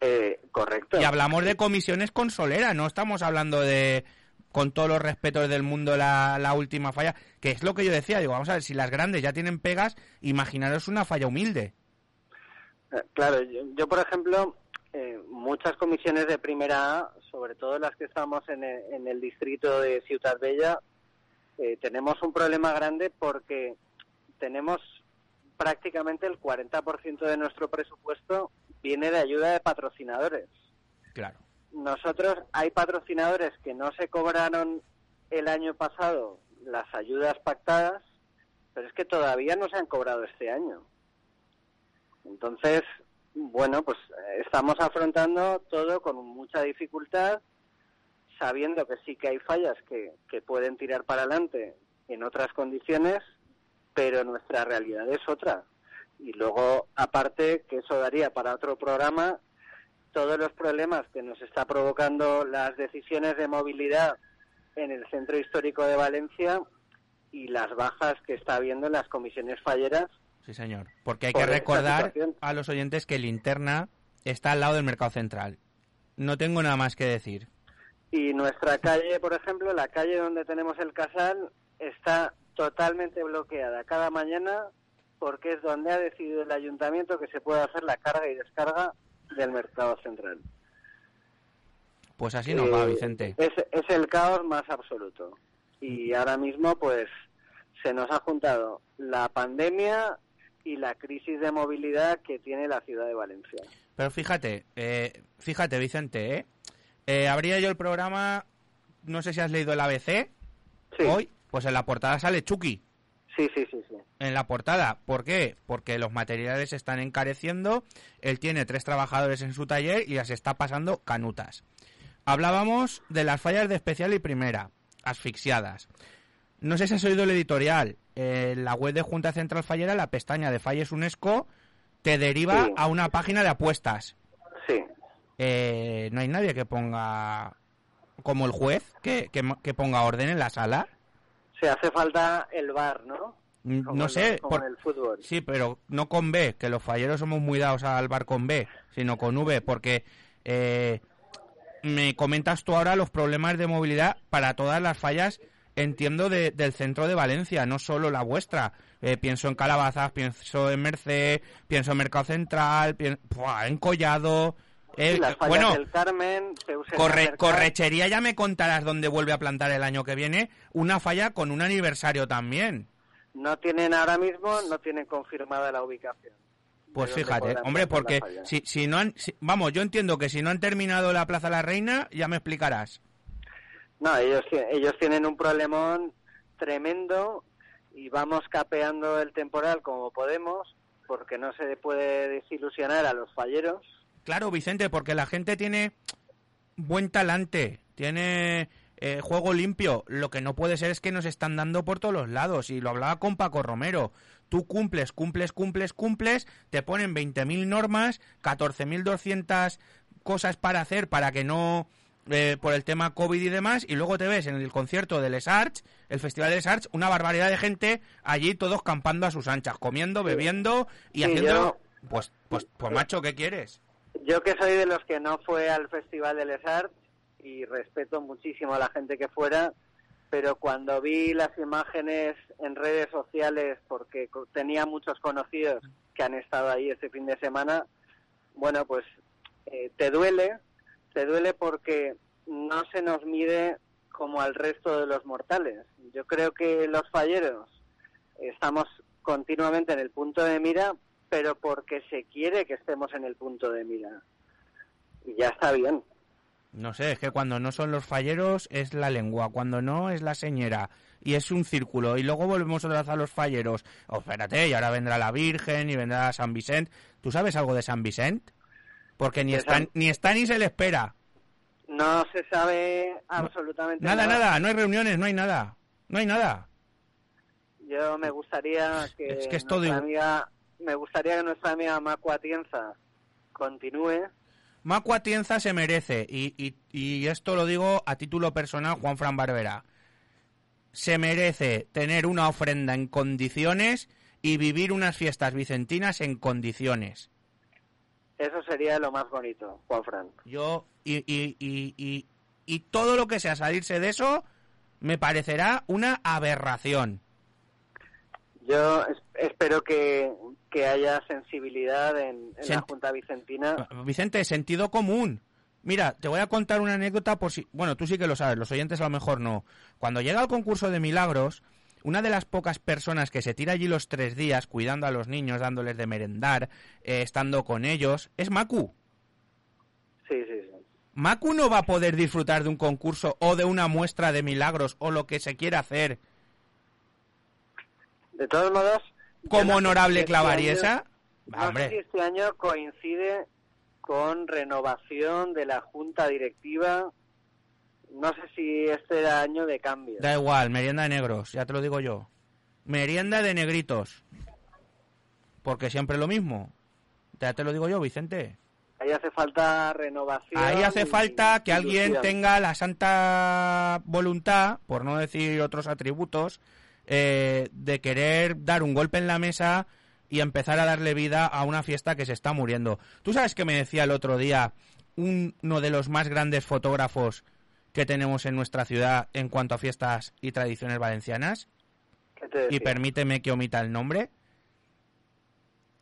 Eh, correcto. Y hablamos de comisiones consoleras, no estamos hablando de, con todos los respetos del mundo, la, la última falla, que es lo que yo decía, digo, vamos a ver, si las grandes ya tienen pegas, imaginaros una falla humilde. Eh, Claro, yo, yo, por ejemplo, eh, muchas comisiones de primera A, sobre todo las que estamos en el, en el distrito de Ciudad Bella, eh, tenemos un problema grande porque tenemos prácticamente el 40% de nuestro presupuesto viene de ayuda de patrocinadores. Claro. Nosotros hay patrocinadores que no se cobraron el año pasado las ayudas pactadas, pero es que todavía no se han cobrado este año. Entonces, bueno, pues eh, estamos afrontando todo con mucha dificultad, sabiendo que sí que hay fallas que, que pueden tirar para adelante en otras condiciones, pero nuestra realidad es otra. Y luego, aparte, que eso daría para otro programa, todos los problemas que nos está provocando las decisiones de movilidad en el centro histórico de Valencia y las bajas que está habiendo en las comisiones falleras Sí, señor. Porque hay que recordar a los oyentes que Linterna está al lado del mercado central. No tengo nada más que decir. Y nuestra calle, por ejemplo, la calle donde tenemos el casal, está totalmente bloqueada cada mañana porque es donde ha decidido el ayuntamiento que se puede hacer la carga y descarga del mercado central. Pues así nos va, Eh, Vicente. Es, es el caos más absoluto. Y ahora mismo, pues, se nos ha juntado la pandemia y la crisis de movilidad que tiene la ciudad de Valencia. Pero fíjate, eh, fíjate, Vicente, ¿eh? Eh, Abría yo el programa, no sé si has leído el ABC hoy, pues en la portada sale Chucky. Sí, sí, sí, sí. En la portada, ¿por qué? Porque los materiales se están encareciendo, él tiene tres trabajadores en su taller y las está pasando canutas. Hablábamos de las fallas de especial y primera, asfixiadas. no sé si has oído el editorial. En la web de Junta Central Fallera, la pestaña de Falles UNESCO te deriva Sí. a una página de apuestas. Eh, no hay nadie que ponga, como el juez, que, que, que ponga orden en la sala. Se hace falta el bar, ¿no? Mm, Como no sé, como por- en el fútbol. sí, pero no con B, que los falleros somos muy dados al bar con B, sino con V, porque eh, me comentas tú ahora los problemas de movilidad para todas las fallas, entiendo, de- del centro de Valencia, no solo la vuestra. Eh, pienso en Calabazas, pienso en Merced, pienso en Mercado Central, en Collado. Eh, Sí, las fallas bueno, del Carmen, Corre- correchería ya me contarás dónde vuelve a plantar el año que viene una falla con un aniversario también. No tienen ahora mismo, no tienen confirmada la ubicación. Pues fíjate, hombre, porque si, si no han, si- vamos, yo entiendo que si no han terminado la Plaza La Reina, ya me explicarás. No, ellos, ellos tienen un problemón tremendo y vamos capeando el temporal como podemos porque no se puede desilusionar a los falleros. Claro, Vicente, porque la gente tiene buen talante, tiene eh, juego limpio. Lo que no puede ser es que nos están dando por todos los lados. Y lo hablaba con Paco Romero. Tú cumples, cumples, cumples, cumples, te ponen 20.000 normas, 14.200 cosas para hacer para que no... eh, por el tema COVID y demás, y luego te ves en el concierto de Les Arts, el Festival de Les Arts, una barbaridad de gente allí todos campando a sus anchas, comiendo, bebiendo y Sí, haciendo... yo- Pues, pues, pues macho, ¿qué quieres? Yo que soy de los que no fue al Festival de Les Arts y respeto muchísimo a la gente que fuera, pero cuando vi las imágenes en redes sociales, porque tenía muchos conocidos que han estado ahí ese fin de semana, bueno, pues eh, te duele, te duele porque no se nos mide como al resto de los mortales. Yo creo que los falleros estamos continuamente en el punto de mira, pero porque se quiere que estemos en el punto de mira. Y ya está bien. No sé, es que cuando no son los falleros es la lengua, cuando no es la señora. Y es un círculo. Y luego volvemos otra vez a los falleros. Oh, espérate, y ahora vendrá la Virgen y vendrá San Vicente. ¿Tú sabes algo de San Vicente? Porque ni está, San- ni está ni se le espera. No se sabe absolutamente Nada, nada, no hay reuniones, no hay nada. No hay nada. Yo me gustaría que, Es que es todo amiga, me gustaría que nuestra amiga Macu Atienza continúe. Macu Atienza se merece, y, y, y esto lo digo a título personal, Juan Fran Barbera, se merece tener una ofrenda en condiciones y vivir unas fiestas vicentinas en condiciones. Eso sería lo más bonito, Juan Fran. Yo, y, y, y, y, y todo lo que sea salirse de eso, me parecerá una aberración. Yo es- espero que, que haya sensibilidad en, en la Junta Vicentina. Vicente, sentido común. Mira, te voy a contar una anécdota por si... Bueno, tú sí que lo sabes, los oyentes a lo mejor no. Cuando llega el concurso de milagros, una de las pocas personas que se tira allí los tres días cuidando a los niños, dándoles de merendar, eh, estando con ellos, es Macu. Sí, sí, sí. Macu no va a poder disfrutar de un concurso o de una muestra de milagros o lo que se quiera hacer De todos modos... como honorable este clavariesa. año- No sé si este año coincide con renovación de la Junta Directiva. No sé si este era año de cambio. Da igual, merienda de negros, ya te lo digo yo. Merienda de negritos. Porque siempre lo mismo. Ya te lo digo yo, Vicente. Ahí hace falta renovación. Ahí hace y- falta que alguien tenga la santa voluntad, por no decir otros atributos, eh, de querer dar un golpe en la mesa y empezar a darle vida a una fiesta que se está muriendo. ¿Tú sabes que me decía el otro día un- uno de los más grandes fotógrafos que tenemos en nuestra ciudad en cuanto a fiestas y tradiciones valencianas? ¿Qué te Y permíteme que omita el nombre.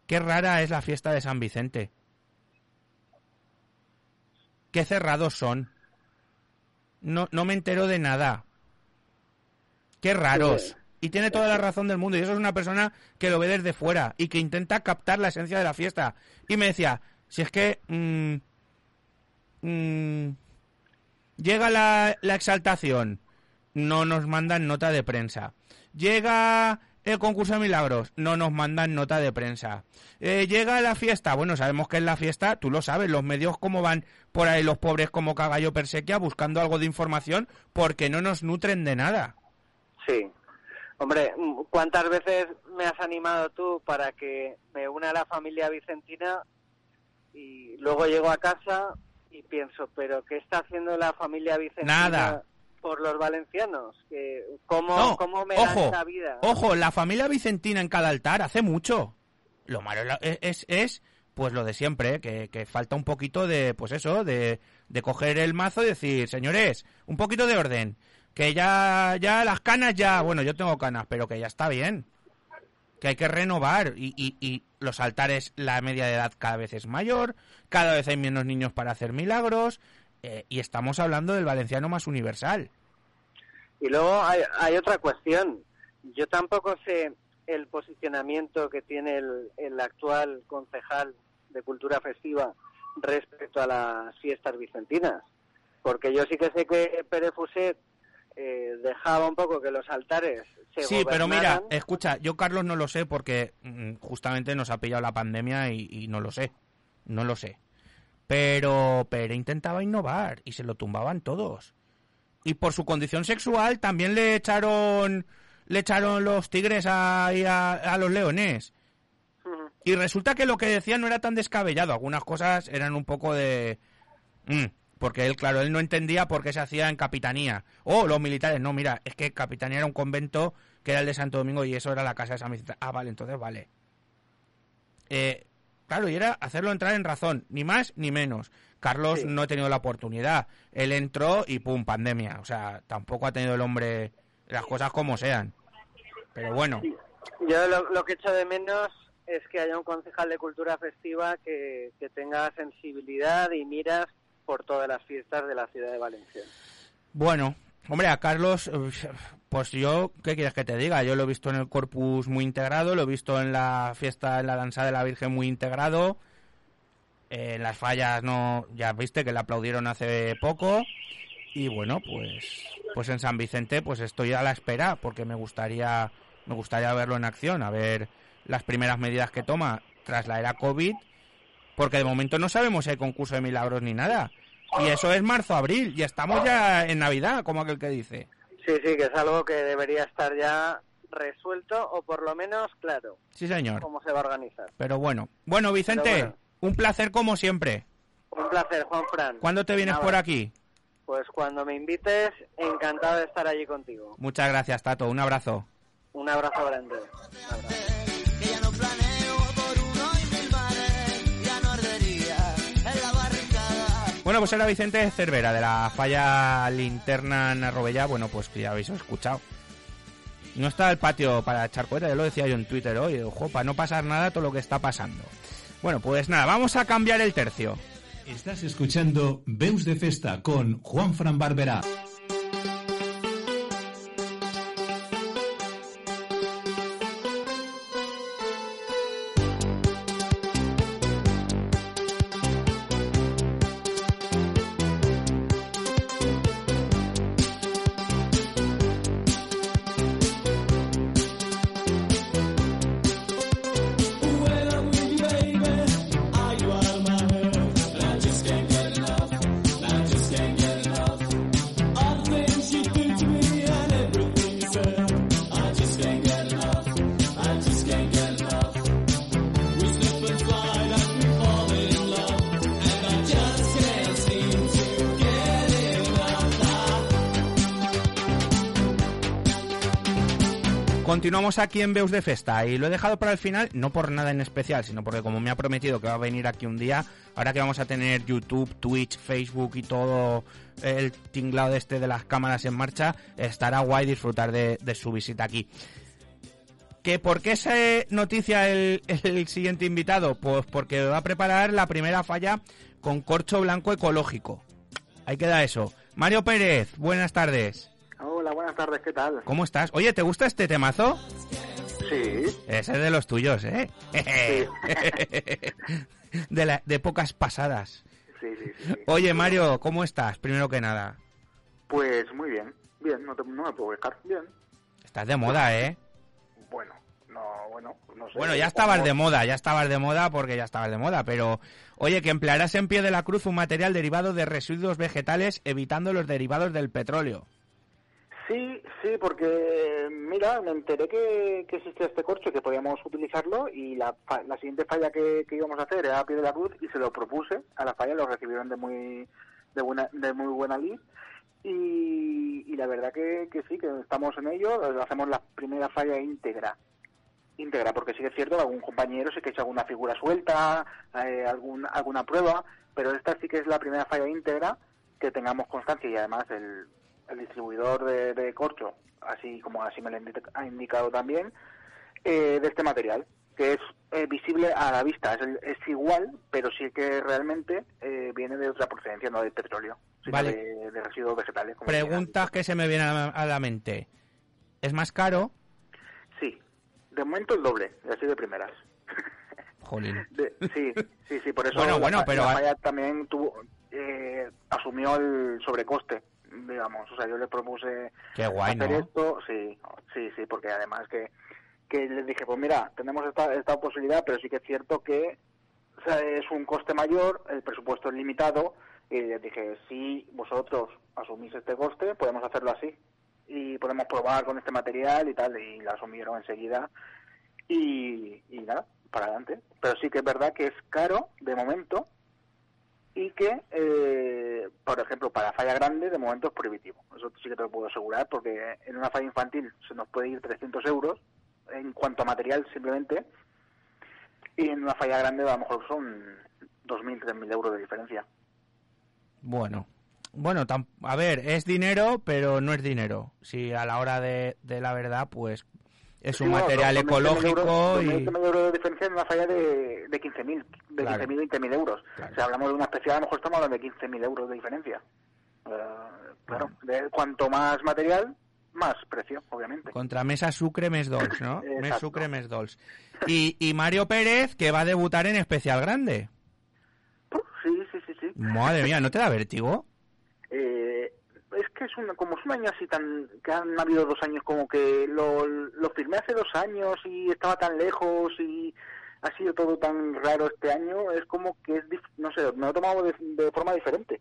Qué rara es la fiesta de San Vicente. Qué cerrados son. No, no me entero de nada. Qué raros. Y tiene toda la razón del mundo. Y eso es una persona que lo ve desde fuera y que intenta captar la esencia de la fiesta. Y me decía, si es que... mm, mm, llega la, exaltación, no nos mandan nota de prensa. Llega el concurso de milagros, no nos mandan nota de prensa. Eh, llega la fiesta, bueno, sabemos que es la fiesta, tú lo sabes, los medios cómo van por ahí los pobres como cagallo persequia buscando algo de información porque no nos nutren de nada. Sí. Hombre, mm, ¿cuántas veces me has animado tú para que me una a la familia vicentina y luego llego a casa y pienso, pero ¿qué está haciendo la familia vicentina Nada. por los valencianos? Que, ¿cómo, No, ¿Cómo me dan ojo, esta vida? ojo, la familia vicentina en cada altar hace mucho. Lo malo es, es, es, pues lo de siempre, que, que falta un poquito de, pues eso, de, de coger el mazo y decir, señores, un poquito de orden. Que ya, ya las canas ya, bueno, yo tengo canas, pero que ya está bien. Que hay que renovar y, y, y los altares, la media de edad cada vez es mayor, cada vez hay menos niños para hacer milagros, eh, y estamos hablando del valenciano más universal. Y luego hay, hay otra cuestión. Yo tampoco sé el posicionamiento que tiene el, el actual concejal de Cultura Festiva respecto a las fiestas vicentinas. Porque yo sí que sé que Pérez eh, dejaba un poco que los altares se Sí, pero mira, escucha, yo Carlos no lo sé porque mm, justamente nos ha pillado la pandemia y, y no lo sé, no lo sé. Pero Pere intentaba innovar y se lo tumbaban todos. Y por su condición sexual también le echaron le echaron los tigres a, a, a los leones. Y resulta que lo que decía no era tan descabellado. Algunas cosas eran un poco de... mm, porque él, claro, él no entendía por qué se hacía en capitanía. Oh, los militares. No, mira, es que capitanía era un convento que era el de Santo Domingo y eso era la casa de San Vicente. Ah, vale, entonces vale. Eh, claro, y era hacerlo entrar en razón, ni más ni menos. Carlos no ha tenido la oportunidad. Él entró y pum, pandemia. O sea, tampoco ha tenido el hombre las cosas como sean. Pero bueno, Yo lo, lo que echo de menos es que haya un concejal de cultura festiva que, que tenga sensibilidad y miras por todas las fiestas de la ciudad de Valencia. Bueno, hombre, a Carlos, pues yo, ¿qué quieres que te diga? Yo lo he visto en el Corpus muy integrado, lo he visto en la fiesta, en la danza de la Virgen muy integrado. Eh, en las fallas no, ya viste que le aplaudieron hace poco. Y bueno, pues, pues en San Vicente, pues estoy a la espera, porque me gustaría, me gustaría verlo en acción, a ver las primeras medidas que toma tras la era COVID, porque de momento no sabemos si hay concurso de milagros ni nada. Y eso es marzo-abril, y estamos ya en Navidad, como aquel que dice. Sí, sí, que es algo que debería estar ya resuelto o por lo menos claro Sí, señor. cómo se va a organizar. Pero bueno. Bueno, Vicente, bueno. un placer como siempre. Un placer, Juan Fran. ¿Cuándo te vienes Nada, por aquí? Pues cuando me invites, encantado de estar allí contigo. Muchas gracias, Tato. Un abrazo. Un abrazo grande. Bueno, pues era Vicente Cervera de la falla linterna en Arrobella. Bueno, pues ya habéis escuchado. No está el patio para echar cuenta, ya lo decía yo en Twitter hoy. Ojo, para no pasar nada todo lo que está pasando. Bueno, pues nada, vamos a cambiar el tercio. Estás escuchando Veus de Festa con Juan Fran Barberá. Continuamos aquí en Beus de Festa y lo he dejado para el final, no por nada en especial, sino porque como me ha prometido que va a venir aquí un día, ahora que vamos a tener YouTube, Twitch, Facebook y todo el tinglado este de las cámaras en marcha, estará guay disfrutar de, su visita aquí. ¿Que ¿Por qué esa noticia el, el siguiente invitado? Pues porque va a preparar la primera falla con corcho blanco ecológico. Ahí queda eso. Mario Pérez, buenas tardes. Hola, buenas tardes, ¿qué tal? ¿Cómo estás? Oye, ¿te gusta este temazo? Sí. Ese es de los tuyos, ¿eh? de, la- de pocas pasadas. Sí, sí, sí. Oye, Mario, ¿cómo estás? Primero que nada. Pues muy bien, bien, no, te- no me puedo quejar, bien. Estás de moda, ¿eh? Bueno, no, bueno, no sé. Bueno, ya estabas ¿Cómo? de moda, ya estabas de moda porque ya estabas de moda, pero oye, que emplearás en pie de la cruz un material derivado de residuos vegetales evitando los derivados del petróleo. Sí, sí, porque mira, me enteré que, que existía este corcho y que podíamos utilizarlo y la, la siguiente falla que, íbamos a hacer era a pie de la cruz y se lo propuse a la falla, lo recibieron de muy de buena de muy buena lid y, y la verdad que, sí, que estamos en ello, hacemos la primera falla íntegra. Íntegra, porque sí que es cierto algún compañero sí que ha hecho alguna figura suelta, eh, algún, alguna prueba, pero esta sí que es la primera falla íntegra que tengamos constancia y además el, el distribuidor de, de corcho, así como así me lo ha indicado también, eh, de este material, que es eh, visible a la vista, es, el- es igual, pero sí que realmente eh, viene de otra procedencia, no de petróleo, sino Vale. de, de residuos vegetales. como Preguntas que se me vienen a a la mente. ¿Es más caro? Sí, de momento el doble, así de primeras. Jolín. De- sí, sí, sí, por eso Bueno, la bueno, pero la a- falla también tuvo, eh, asumió el sobrecoste, digamos. O sea, yo le propuse Qué guay, hacer ¿no? esto, sí, sí, sí, porque además que, que les dije, pues mira, tenemos esta, esta posibilidad, pero sí que es cierto que o sea, es un coste mayor, el presupuesto es limitado, y les dije, si vosotros asumís este coste, podemos hacerlo así. Y podemos probar con este material y tal, y la asumieron enseguida y, y nada, para adelante. Pero sí que es verdad que es caro de momento y que, eh, por ejemplo, para falla grande de momento es prohibitivo. Eso sí que te lo puedo asegurar porque en una falla infantil se nos puede ir 300 euros en cuanto a material simplemente y en una falla grande a lo mejor son 2.000, 3.000 euros de diferencia. Bueno. Bueno, tam- a ver, es dinero, pero no es dinero. Si a la hora de, de la verdad, pues es un Sí, material 2.000, 3.000 ecológico euros, y... 2.000, 3.000 euros de diferencia en una falla de, de 15.000, de Claro. 15.000, 20.000 euros. Si hablamos de una especial, a lo mejor estamos hablando de 15.000 euros de diferencia. Eh, claro, de cuanto más material, más precio, obviamente. Contra Mesa Sucre Mes Dolls, ¿no? Mes. Sucre Mes Dolls. Y, y Mario Pérez, que va a debutar en Especial Grande. Sí, sí, sí, sí. Madre mía, ¿no te da vértigo? Es que es un, como es un año así tan, que han habido dos años como que lo, lo firmé hace dos años y estaba tan lejos y ha sido todo tan raro este año, es como que es, no sé, me lo he tomado de, de forma diferente.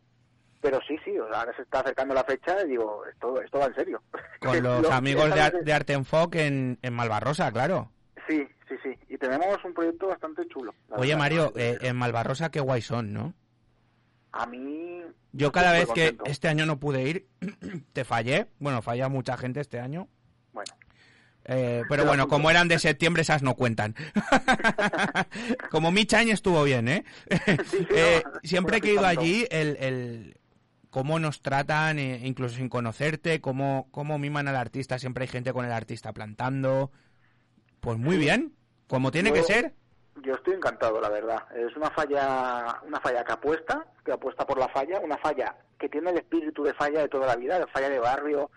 Pero sí, sí, o sea, ahora se está acercando la fecha y digo, esto, esto va en serio. Con los Lo- amigos de, Ar- de Artenfoc en, en Malvarrosa, claro. Sí, sí, sí. Y tenemos un proyecto bastante chulo. Oye, verdad. Mario, eh, en Malvarrosa qué guay son, ¿no? A mí... Yo cada vez que este año no pude ir, te fallé. Bueno, falla mucha gente este año. Bueno. Eh, pero bueno, como eran de septiembre, esas no cuentan. como Mitch Año estuvo bien, ¿eh? Eh, siempre que he ido allí, el, el cómo nos tratan, eh, incluso sin conocerte, cómo, cómo miman al artista, siempre hay gente con el artista plantando. Pues muy bien, como tiene que ser. Yo estoy encantado, la verdad. Es una falla, una falla que apuesta, que apuesta por la falla, una falla que tiene el espíritu de falla de toda la vida, de falla de barrio,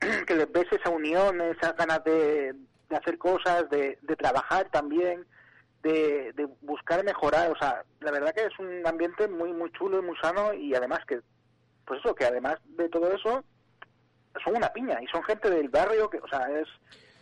que les ves esa unión, esas ganas de, hacer cosas, de, de trabajar también, de, de buscar mejorar. O sea, la verdad que es un ambiente muy, muy chulo y muy sano y además que, pues eso, que además de todo eso, son una piña y son gente del barrio que, o sea, es,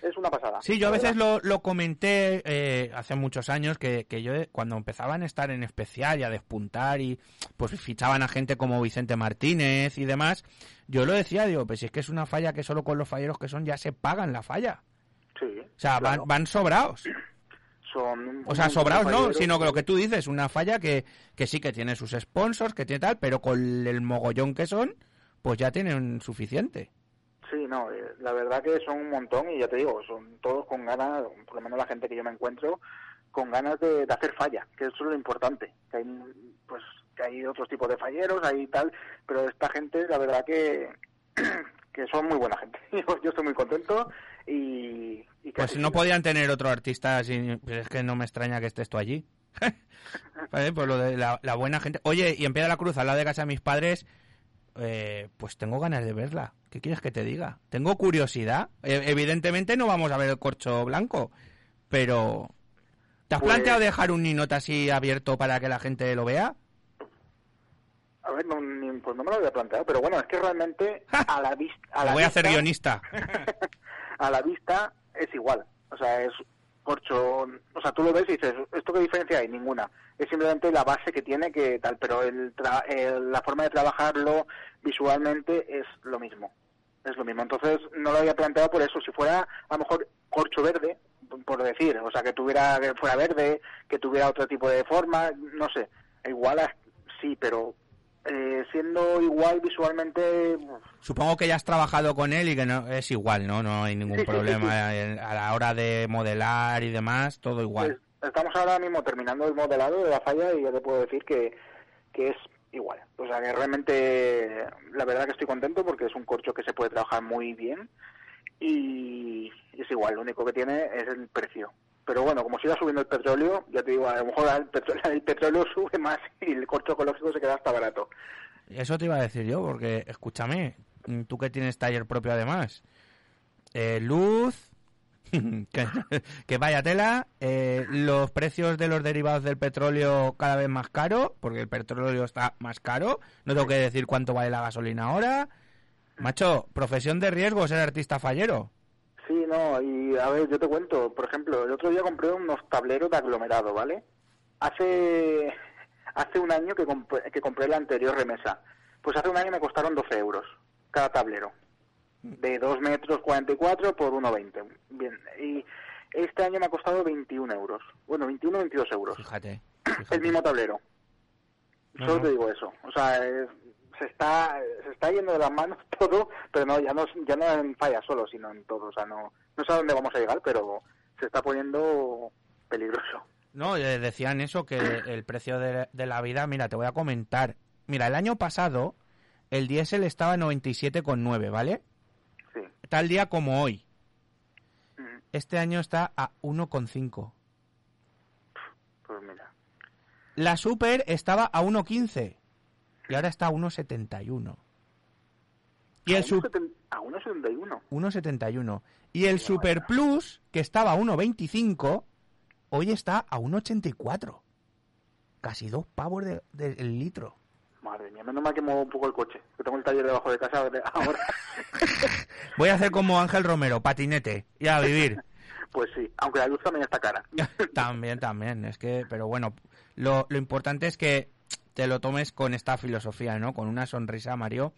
es una pasada. Sí, yo a veces lo, lo comenté eh, hace muchos años que, que yo cuando empezaban a estar en especial y a despuntar y pues fichaban a gente como Vicente Martínez y demás, yo lo decía, digo, pues si es que es una falla que solo con los falleros que son ya se pagan la falla. Sí, O sea, claro. van, van sobrados. son O sea, sobrados no, sino que lo que tú dices, una falla que, que sí que tiene sus sponsors, que tiene tal, pero con el mogollón que son, pues ya tienen suficiente. Sí, no, eh, la verdad que son un montón y ya te digo, son todos con ganas, por lo menos la gente que yo me encuentro, con ganas de, de hacer falla, que eso es lo importante, que hay, pues, que hay otros tipos de falleros, hay tal, pero esta gente, la verdad que, que son muy buena gente. Yo, yo estoy muy contento y, y Pues no podían tener otro artista, sin, pues es que no me extraña que estés tú allí. Vale, Pues lo de la, la buena gente. Oye, y en Piedra de la Cruz, al lado de casa de mis padres, eh, pues tengo ganas de verla. ¿Qué quieres que te diga? Tengo curiosidad. Eh, evidentemente no vamos a ver el corcho blanco, pero... ¿Te has Pues- planteado dejar un ninot así abierto para que la gente lo vea? A ver, no, ni- pues no me lo había planteado, pero bueno, es que realmente a la, vis- a Lo la voy a hacer vista- guionista. a la vista es igual. O sea, es corcho. O sea, tú lo ves y dices, ¿esto qué diferencia hay? Ninguna. Es simplemente la base que tiene que tal, pero el tra- el- la forma de trabajarlo visualmente es lo mismo. Es lo mismo. Entonces no lo había planteado por eso. Si fuera a lo mejor corcho verde, por decir, o sea, que tuviera que fuera verde, que tuviera otro tipo de forma, no sé. Igual sí, pero eh, siendo igual visualmente, Supongo que ya has trabajado con él y que no es igual, ¿no? No hay ningún Sí, sí, sí, problema sí. a la hora de modelar y demás, todo igual. pues, estamos ahora mismo terminando el modelado de la falla y ya te puedo decir que, que es igual. O sea, que realmente la verdad que estoy contento porque es un corcho que se puede trabajar muy bien y es igual, lo único que tiene es el precio. Pero bueno, como siga subiendo el petróleo, ya te digo, a lo mejor el petróleo, el petróleo sube más y el corcho ecológico se queda hasta barato. Eso te iba a decir yo, porque escúchame, tú que tienes taller propio además, eh, luz, que, vaya tela, eh, los precios de los derivados del petróleo cada vez más caro, porque el petróleo está más caro, no tengo que decir cuánto vale la gasolina ahora. Macho, profesión de riesgo ser artista fallero. Sí, no, y a ver, yo te cuento, por ejemplo, el otro día compré unos tableros de aglomerado, ¿vale? Hace hace un año que que compré la anterior remesa. Pues hace un año me costaron 12 euros cada tablero. De 2 metros 44 por 1,20. Bien, y este año me ha costado 21 euros. Bueno, 21 22 euros. Fíjate. El mismo tablero. Solo te digo eso. O sea, es- se está se está yendo de las manos todo, pero no ya no ya no en falla solo, sino en todo. O sea, no no sé a dónde vamos a llegar, pero se está poniendo peligroso. No, eh, decían eso, que el precio de, de la vida, mira, te voy a comentar. Mira, el año pasado el diésel estaba a 97,9, ¿vale? Sí. Tal día como hoy. Este año está a 1,5. Pues mira. La Super estaba a 1,15 y ahora está a 1,71. Y el Super... A 1,71. 1,71. Y el Super Plus, que estaba a 1,25, hoy está a 1,84. Casi dos pavos de- del litro. Mía, menos mal que muevo un poco el coche, que tengo el taller debajo de casa ahora. Voy a hacer como Ángel Romero, patinete, y a vivir. Pues sí, aunque la luz también está cara. también, también, es que, pero bueno, lo, lo importante es que te lo tomes con esta filosofía, ¿no? Con una sonrisa, Mario,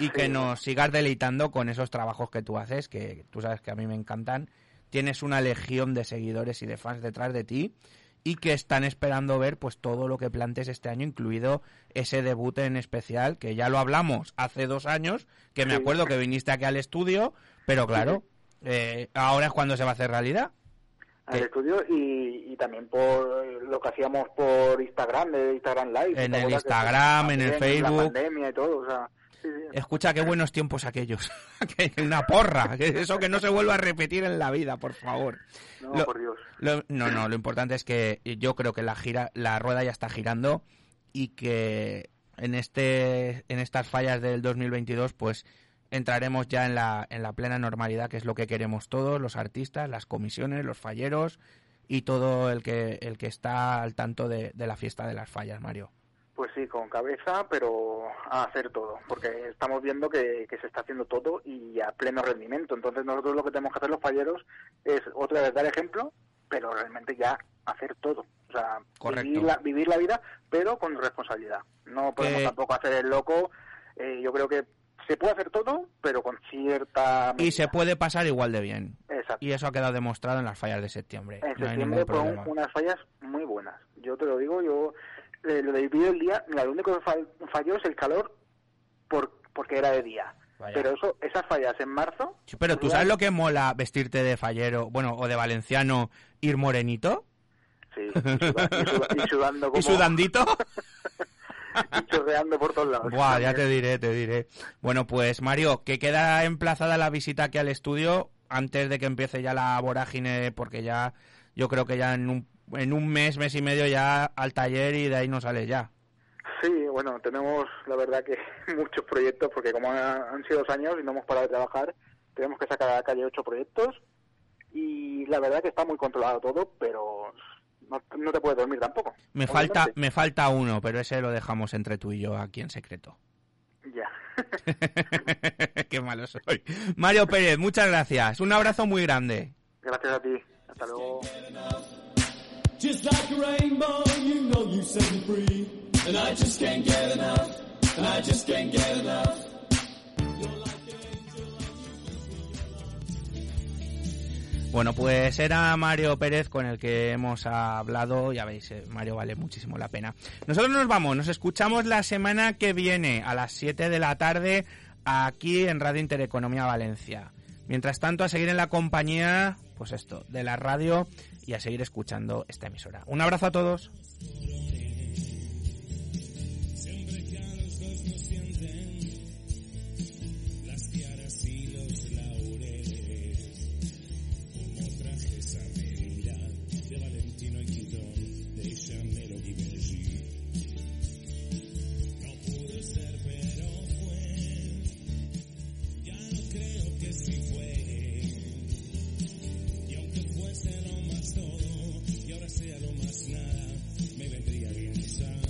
y que nos sigas deleitando con esos trabajos que tú haces, que tú sabes que a mí me encantan. Tienes una legión de seguidores y de fans detrás de ti y que están esperando ver pues todo lo que plantes este año, incluido ese debut en especial, que ya lo hablamos hace dos años, que me acuerdo que viniste aquí al estudio, pero claro, eh, ahora es cuando se va a hacer realidad. al estudio y, y también por lo que hacíamos por Instagram, de Instagram Live. En ¿te el que Instagram, en el también, La Facebook. pandemia y todo, o sea. Escucha, qué buenos tiempos aquellos. Que una porra. que Eso que no se vuelva a repetir en la vida, por favor. No, por Dios. lo- no, no, lo importante es que yo creo que la gira, la rueda ya está girando y que en este, en estas fallas del 2022, pues entraremos ya en la, en la plena normalidad, que es lo que queremos todos, los artistas, las comisiones, los falleros y todo el que, el que está al tanto de, de la fiesta de las fallas, Mario. Pues sí, con cabeza, pero a hacer todo, porque estamos viendo que, que se está haciendo todo y a pleno rendimiento. Entonces nosotros lo que tenemos que hacer los falleros es otra vez dar ejemplo, pero realmente ya hacer todo. O sea, vivir la, vivir la vida, pero con responsabilidad. No podemos Eh, tampoco hacer el loco. Eh, yo creo que se puede hacer todo, pero con cierta... Y se puede pasar igual de bien. Exacto. Y eso ha quedado demostrado en las fallas de septiembre. En No septiembre fueron unas fallas muy buenas. Yo te lo digo, yo eh, lo vídeo del día, mira, lo único que fall- falló es el calor por, porque era de día. Vaya. Pero eso, esas fallas en marzo, Sí, Pero tú sabes lo que mola vestirte de fallero, bueno, o de valenciano, ir morenito sí, y, suda- y suda- y sudando como... y sudandito. y chorreando por todos lados. Buah, ya te diré, te diré. Bueno, pues Mario, que queda emplazada la visita aquí al estudio antes de que empiece ya la vorágine, porque ya yo creo que ya en un, en un mes, mes y medio ya al taller y de ahí no sales ya. Sí, bueno, tenemos la verdad que muchos proyectos, porque como han sido dos años y no hemos parado de trabajar, tenemos que sacar a la calle ocho proyectos y la verdad que está muy controlado todo, pero no, no te puedes dormir tampoco. Me Obviamente. falta, me falta uno, pero ese lo dejamos entre tú y yo aquí en secreto. Ya. Qué malo soy. Mario Pérez, muchas gracias. Un abrazo muy grande. Gracias a ti. Hasta luego. Just like a rainbow, you know you set me free. And I just can't get enough. And I just can't get enough. Bueno, pues era Mario Pérez con el que hemos hablado. Ya veis, eh, Mario vale muchísimo la pena. Nosotros nos vamos, nos escuchamos la semana que viene a las 7 de la tarde aquí en Radio Intereconomía Valencia. Mientras tanto, a seguir en la compañía pues esto, de la radio y a seguir escuchando esta emisora. Un abrazo a todos.